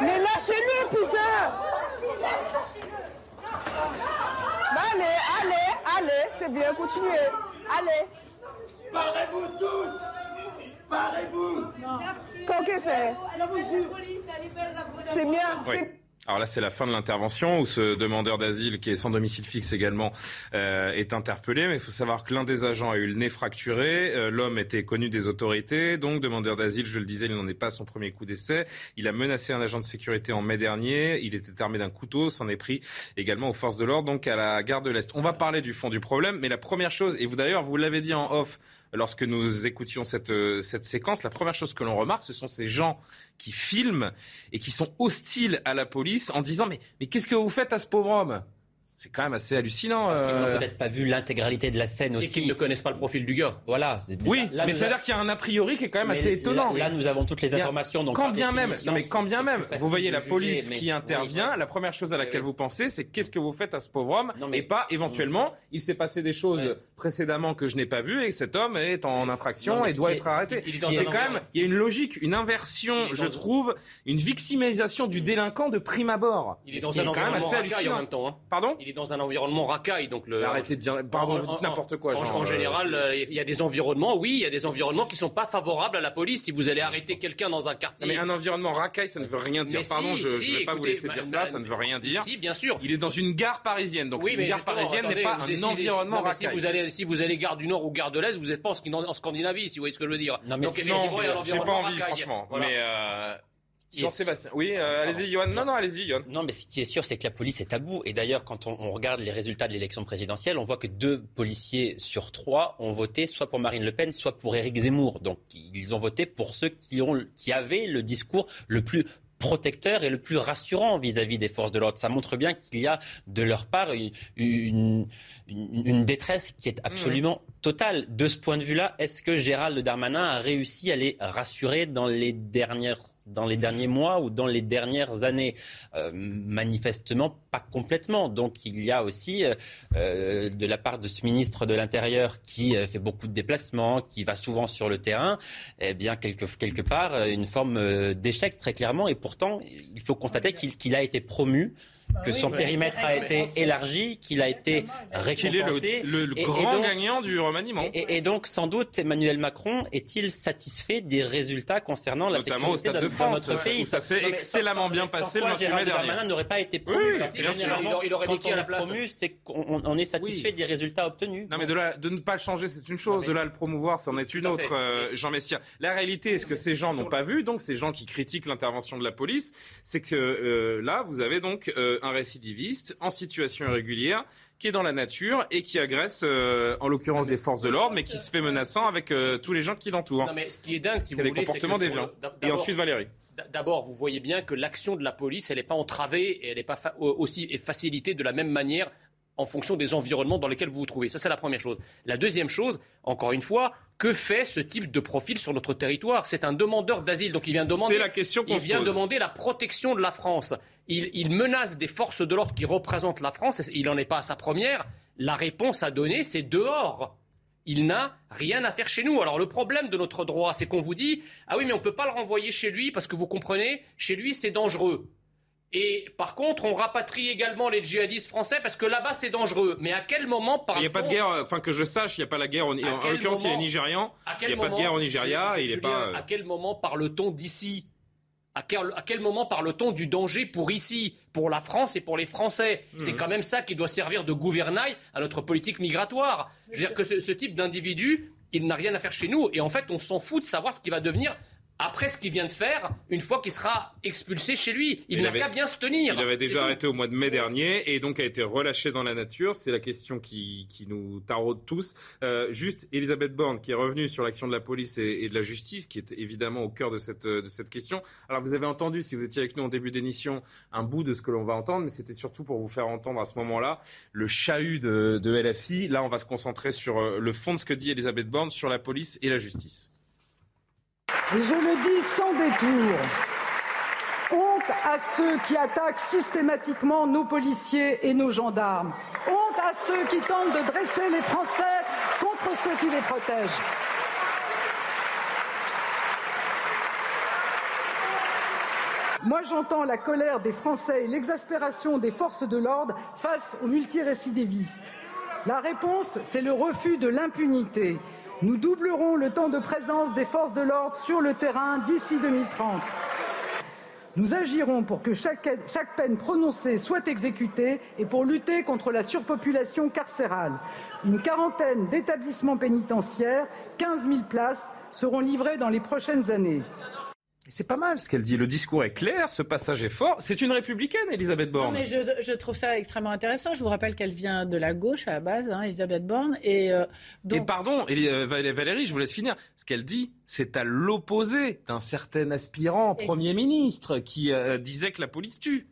mais lâchez-le, putain Allez, allez, allez, c'est bien, continuez. Allez. Parez-vous tous Parez-vous Qu'est-ce fait? C'est bien. Alors là, c'est la fin de l'intervention où ce demandeur d'asile, qui est sans domicile fixe également, euh, est interpellé. Mais il faut savoir que l'un des agents a eu le nez fracturé. Euh, l'homme était connu des autorités. Donc, demandeur d'asile, je le disais, il n'en est pas son premier coup d'essai. Il a menacé un agent de sécurité en mai dernier. Il était armé d'un couteau. S'en est pris également aux forces de l'ordre, donc à la gare de l'Est. On va parler du fond du problème. Mais la première chose, et vous d'ailleurs, vous l'avez dit en off, lorsque nous écoutions cette, euh, cette séquence, la première chose que l'on remarque, ce sont ces gens qui filment et qui sont hostiles à la police en disant mais, mais qu'est-ce que vous faites à ce pauvre homme? C'est quand même assez hallucinant. Parce qu'ils n'ont euh. peut-être pas vu l'intégralité de la scène aussi. Et qu'ils ne connaissent pas le profil du gars. Voilà. Oui, mais c'est-à-dire qu'il y a un a priori qui est quand même assez étonnant. Là, nous avons toutes les informations. Donc quand bien même, non mais quand bien même, vous voyez la police qui intervient, la première chose à laquelle vous pensez, c'est qu'est-ce que vous faites à ce pauvre homme Et pas éventuellement, il s'est passé des choses précédemment que je n'ai pas vues et cet homme est en infraction et doit être arrêté. C'est quand même, il y a une logique, une inversion, je trouve, une victimisation du délinquant de prime abord. Il est dans un environnement en même temps. Hein. Pardon est dans un environnement racaille. Donc le... Arrêtez de dire. Pardon, vous dites n'importe quoi. en, général, euh, il y a des environnements, oui, il y a des environnements qui ne sont pas favorables à la police. Si vous allez arrêter quelqu'un dans un quartier. mais un environnement racaille, ça ne veut rien dire. Pardon, je ne vais pas vous laisser dire ça, ça ne veut rien dire. Si, bien sûr. Il est dans une gare parisienne. Donc une gare parisienne n'est pas un environnement racaille. Si vous, allez, si vous allez gare du Nord ou gare de l'Est, vous n'êtes pas en Scandinavie, si vous voyez ce que je veux dire. Non, mais Donc, j'ai pas envie, franchement. Mais. Jean-Sébastien. Oui, euh, allez-y, Johan. Non, non, allez-y, Johan. Non, mais ce qui est sûr, c'est que la police est à bout. Et d'ailleurs, quand on, regarde les résultats de l'élection présidentielle, on voit que deux policiers sur trois ont voté soit pour Marine Le Pen, soit pour Éric Zemmour. Donc, ils ont voté pour ceux qui, ont, qui avaient le discours le plus protecteur et le plus rassurant vis-à-vis des forces de l'ordre. Ça montre bien qu'il y a de leur part une, une, détresse qui est absolument totale. De ce point de vue-là, est-ce que Gérald Darmanin a réussi à les rassurer dans les dernières dans les derniers mois ou dans les dernières années euh, Manifestement, pas complètement. Donc il y a aussi, euh, euh, de la part de ce ministre de l'Intérieur qui fait beaucoup de déplacements, qui va souvent sur le terrain, eh bien, quelque, quelque part, une forme d'échec très clairement. Et pourtant, il faut constater qu'il a été promu que son périmètre a été élargi, qu'il a été récompensé. Qu'il est le, grand gagnant du remaniement. Et, donc, sans doute, Emmanuel Macron est-il satisfait des résultats concernant la Notamment sécurité de, France, notre pays Ça s'est excellemment bien passé le 28 mai dernier. n'aurait pas été promu. parce que généralement, il aurait quand on est promu, c'est qu'on est satisfait des résultats obtenus. Non, mais de, là, de ne pas le changer, c'est une chose. De là, le promouvoir, c'en est une autre, euh, Jean Messia. La réalité, est-ce que ces gens n'ont pas vu, donc ces gens qui critiquent l'intervention de la police, c'est que euh, là, vous avez donc euh, un récidiviste en situation irrégulière qui est dans la nature et qui agresse, euh, en l'occurrence des forces de l'ordre, mais qui se fait menaçant avec euh, tous les gens qui l'entourent. Non, mais ce qui est dingue, si vous voulez, c'est que déviants. Et ensuite, Valérie. D'abord, vous voyez bien que l'action de la police, elle n'est pas entravée et elle n'est pas aussi facilitée de la même manière en fonction des environnements dans lesquels vous vous trouvez. Ça, c'est la première chose. La deuxième chose, encore une fois, que fait ce type de profil sur notre territoire? C'est un demandeur d'asile, donc il vient demander. la question Il vient demander la protection de la France. Il, menace des forces de l'ordre qui représentent la France. il n'en est pas à sa première. La réponse à donner, c'est dehors. Il n'a rien à faire chez nous. Alors le problème de notre droit, c'est qu'on vous dit ah oui, mais on ne peut pas le renvoyer chez lui parce que vous comprenez, chez lui c'est dangereux. Et par contre, on rapatrie également les djihadistes français parce que là-bas, c'est dangereux. Mais à quel moment parle Il n'y a pas de guerre, enfin que je sache, il n'y a pas la guerre. En, en l'occurrence, il y a Nigérian. Il n'y a pas de guerre au Nigeria. il est pas. À quel moment parle-t-on d'ici? À quel, à quel, moment parle-t-on du danger pour ici, pour la France et pour les Français? C'est mhm. quand même ça qui doit servir de gouvernail à notre politique migratoire. Je veux dire que ce, ce type d'individu, il n'a rien à faire chez nous. Et en fait, on s'en fout de savoir ce qui va devenir après ce qu'il vient de faire, une fois qu'il sera expulsé chez lui. Il, n'a qu'à bien se tenir. Il avait déjà arrêté au mois de mai dernier et donc a été relâché dans la nature. C'est la question qui, nous taraude tous. Euh, juste, Elisabeth Borne, qui est revenue sur l'action de la police et, de la justice, qui est évidemment au cœur de cette, de cette question. Alors, vous avez entendu, si vous étiez avec nous en début d'émission, un bout de ce que l'on va entendre, mais c'était surtout pour vous faire entendre à ce moment-là le chahut de, de LFI. Là, on va se concentrer sur euh, le fond de ce que dit Elisabeth Borne sur la police et la justice. Et je le dis sans détour. Honte à ceux qui attaquent systématiquement nos policiers et nos gendarmes. Honte à ceux qui tentent de dresser les Français contre ceux qui les protègent. Moi, j'entends la colère des Français et l'exaspération des forces de l'ordre face aux multirécidivistes. La réponse, c'est le refus de l'impunité. Nous doublerons le temps de présence des forces de l'ordre sur le terrain d'ici 2030. Nous agirons pour que chaque, peine prononcée soit exécutée et pour lutter contre la surpopulation carcérale. Une quarantaine d'établissements pénitentiaires, 15 000 places, seront livrées dans les prochaines années. C'est pas mal ce qu'elle dit. Le discours est clair, ce passage est fort. C'est une républicaine, Elisabeth Borne. Non, mais je, trouve ça extrêmement intéressant. Je vous rappelle qu'elle vient de la gauche à la base, hein, Elisabeth Borne. Et, euh, et pardon, euh, Valérie, je vous laisse finir. Ce qu'elle dit, c'est à l'opposé d'un certain aspirant Premier ministre qui euh, disait que la police tue.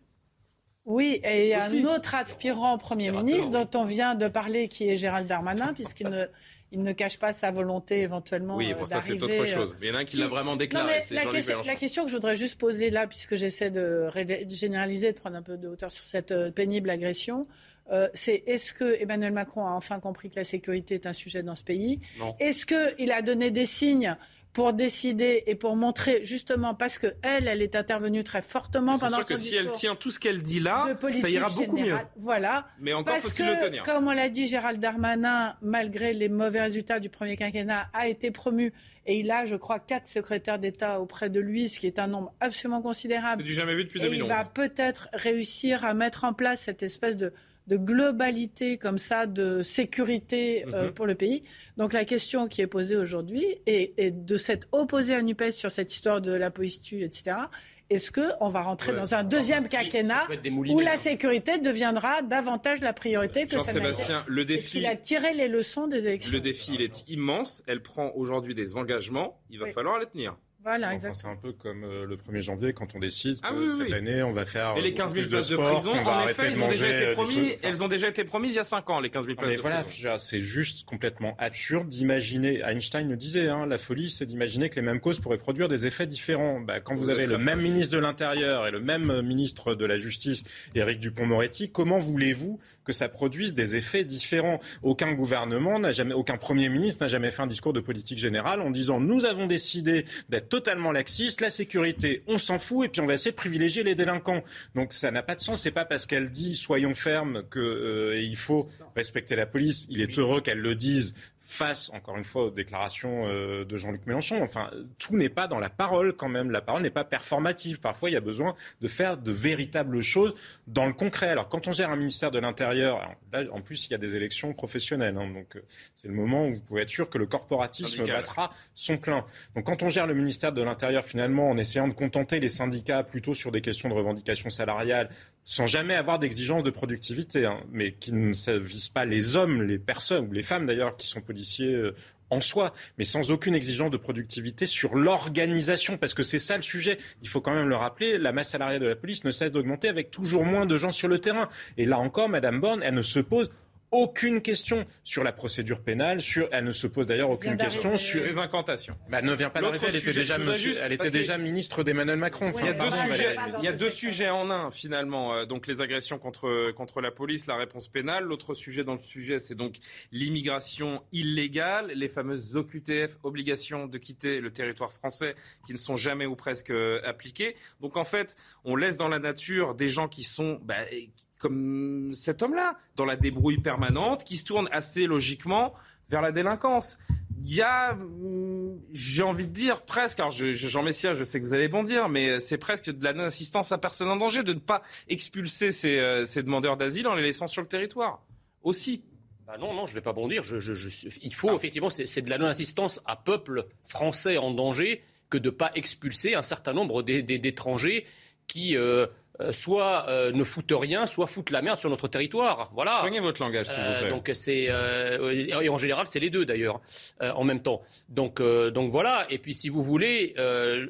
Oui, et un autre aspirant Premier ministre dont on vient de parler qui est Gérald Darmanin, puisqu'il ne il ne cache pas sa volonté éventuellement. Oui, bon, ça c'est autre euh, chose. Mais il y en a un qui l'a vraiment déclaré. la, question, la question que je voudrais juste poser là, puisque j'essaie de généraliser, de prendre un peu de hauteur sur cette euh, pénible agression, euh, c'est est-ce que Emmanuel Macron a enfin compris que la sécurité est un sujet dans ce pays? Est-ce qu'il a donné des signes pour décider et pour montrer justement parce que elle, elle est intervenue très fortement pendant sûr que si elle tient tout ce qu'elle dit là, ça ira beaucoup mieux. Voilà. Mais encore faut-il le tenir. Comme on l'a dit, Gérald Darmanin, malgré les mauvais résultats du premier quinquennat, a été promu et il a, je crois, quatre secrétaires d'État auprès de lui, ce qui est un nombre absolument considérable. C'est du jamais vu depuis 2011. Et il va peut-être réussir à mettre en place cette espèce de de globalité comme ça, de sécurité euh, mhm. pour le pays. Donc la question qui est posée aujourd'hui est, de s'être opposé à NUPES sur cette histoire de la police etc. Est-ce qu'on va rentrer dans un deuxième quinquennat où la sécurité deviendra davantage la priorité que Jean-Sébastien, le défi. Il a tiré les leçons des élections? Le défi, il est immense. Elle prend aujourd'hui des engagements. Il va falloir les tenir. Voilà, c'est un peu comme euh, le 1er janvier quand on décide ah que cette année on va faire. Et les 15 000 places de, prison, en effet, elles ont, déjà été promis, elles ont déjà été promises il y a 5 ans, les 15 000 places mais de voilà, C'est juste complètement absurde d'imaginer. Einstein le disait, hein, la folie, c'est d'imaginer que les mêmes causes pourraient produire des effets différents. Bah, quand vous, avez le même ministre de l'Intérieur et le même euh, ministre de la Justice, Éric Dupont-Moretti, comment voulez-vous que ça produise des effets différents? Aucun gouvernement n'a jamais, aucun Premier ministre n'a jamais fait un discours de politique générale en disant nous avons décidé d'être totalement laxistes la sécurité, on s'en fout, et puis on va essayer de privilégier les délinquants. Donc ça n'a pas de sens. C'est pas parce qu'elle dit soyons fermes qu'il euh, faut respecter la police. Il est heureux qu'elle le dise face, encore une fois, aux déclarations euh, de Jean-Luc Mélenchon. Enfin, tout n'est pas dans la parole quand même. La parole n'est pas performative. Parfois, il y a besoin de faire de véritables choses dans le concret. Alors, quand on gère un ministère de l'Intérieur, en plus, il y a des élections professionnelles. Hein, donc, euh, c'est le moment où vous pouvez être sûr que le corporatisme battra son plein. Donc, quand on gère le ministère de l'Intérieur, finalement, en essayant de contenter les syndicats plutôt sur des questions de revendications salariales, sans jamais avoir d'exigence de productivité, hein, mais qui ne visent pas les hommes, les personnes, ou les femmes d'ailleurs, qui sont euh, en soi, mais sans aucune exigence de productivité sur l'organisation, parce que c'est ça le sujet. Il faut quand même le rappeler, la masse salariale de la police ne cesse d'augmenter avec toujours moins de gens sur le terrain. Et là encore, Madame Borne, elle ne se pose aucune question sur la procédure pénale. Sur, elle ne se pose d'ailleurs aucune question sur les incantations. Bah, elle ne vient pas d'arriver. Elle était déjà, elle était déjà ministre d'Emmanuel Macron. il y a deux sujets. Il y a deux sujets en un finalement. Euh, donc les agressions contre contre la police, la réponse pénale. L'autre sujet dans le sujet, c'est donc l'immigration illégale, les fameuses OQTF, obligations de quitter le territoire français, qui ne sont jamais ou presque euh, appliquées. Donc en fait, on laisse dans la nature des gens qui sont bah, comme cet homme-là, dans la débrouille permanente, qui se tourne assez logiquement vers la délinquance. Il y a, hum, j'ai envie de dire presque, alors Jean Messia, je sais que vous allez bondir, mais c'est presque de la non-assistance à personne en danger de ne pas expulser ces, euh, demandeurs d'asile en les laissant sur le territoire. Aussi. Bah non, non, je ne vais pas bondir. il faut, effectivement, c'est de la non-assistance à peuple français en danger que de ne pas expulser un certain nombre d'étrangers qui euh, euh, soit euh, ne foutent rien, soit foutent la merde sur notre territoire. Voilà. Soignez votre langage, s'il vous euh, plaît. donc c'est et en général c'est les deux d'ailleurs en même temps. Donc donc voilà. Et puis si vous voulez.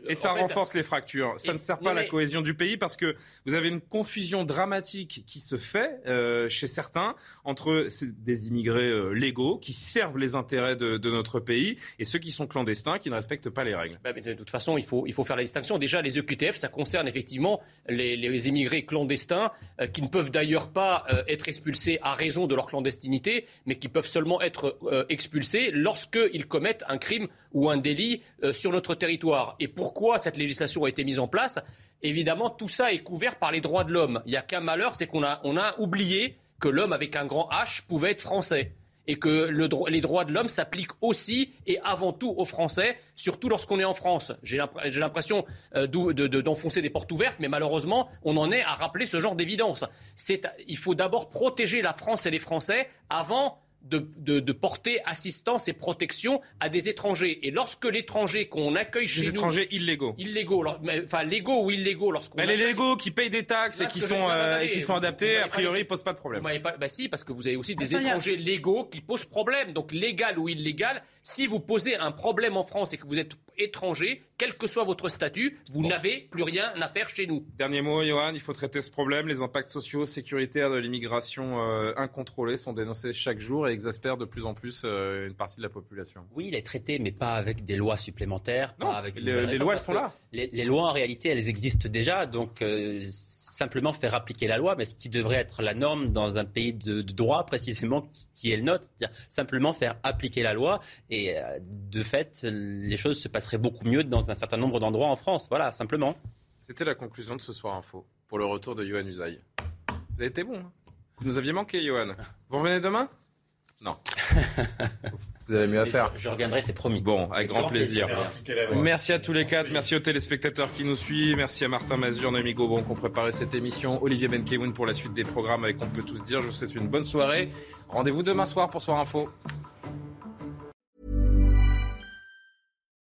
et ça renforce les fractures. Ça ne sert pas à la cohésion du pays parce que vous avez une confusion dramatique qui se fait chez certains entre des immigrés légaux qui servent les intérêts de, notre pays et ceux qui sont clandestins qui ne respectent pas les règles. Bah, de toute façon, il faut il faut faire la distinction. Déjà les EQTF, ça concerne effectivement les, les les immigrés clandestins, euh, qui ne peuvent d'ailleurs pas euh, être expulsés à raison de leur clandestinité, mais qui peuvent seulement être euh, expulsés lorsqu'ils commettent un crime ou un délit sur notre territoire. Et pourquoi cette législation a été mise en place? Évidemment, tout ça est couvert par les droits de l'homme. Il n'y a qu'un malheur, c'est qu'on a, oublié que l'homme avec un grand H pouvait être français. Et que le, les droits de l'homme s'appliquent aussi et avant tout aux Français, surtout lorsqu'on est en France. J'ai l'impression euh, d'enfoncer des portes ouvertes, mais malheureusement, on en est à rappeler ce genre d'évidence. Il faut d'abord protéger la France et les Français avant de, porter assistance et protection à des étrangers. Et lorsque l'étranger qu'on accueille chez nous... Des étrangers illégaux. Illégaux, enfin légaux ou illégaux. lorsqu'on mais les légaux qui payent des taxes et qui, sont, euh, qui sont adaptés, a priori, ne posent pas de problème. Pas, bah si, parce que vous avez aussi des étrangers légaux qui posent problème. Donc légal ou illégal, si vous posez un problème en France et que vous êtes étranger, quel que soit votre statut, vous n'avez plus rien à faire chez nous. Dernier mot, Johan, il faut traiter ce problème. Les impacts sociaux, sécuritaires de l'immigration euh, incontrôlée sont dénoncés chaque jour et exaspèrent de plus en plus euh, une partie de la population. Oui, il est traité, mais pas avec des lois supplémentaires. Non, avec les, lois, elles sont là. Les, lois, en réalité, elles existent déjà. Donc, euh, simplement faire appliquer la loi, mais ce qui devrait être la norme dans un pays de, droit précisément qui est le nôtre, c'est-à-dire simplement faire appliquer la loi et euh, de fait les choses se passeraient beaucoup mieux dans un certain nombre d'endroits en France. Voilà, simplement. C'était la conclusion de ce soir info pour le retour de Johan Usaï. Vous avez été bon. Hein Vous nous aviez manqué, Johan. Vous revenez demain? Non. Vous avez mieux à faire. Je, reviendrai, c'est promis. Bon, avec grand, plaisir. Merci à tous les quatre. Merci aux téléspectateurs qui nous suivent. Merci à Martin Mazur, Noémie Gobon qui ont préparé cette émission. Olivier Benkemoun pour la suite des programmes avec On peut tous dire. Je vous souhaite une bonne soirée. Rendez-vous demain soir pour Soir Info.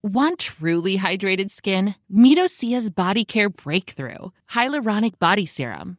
Want truly hydrated skin? Midosia's Body Care Breakthrough Hyaluronic Body Serum.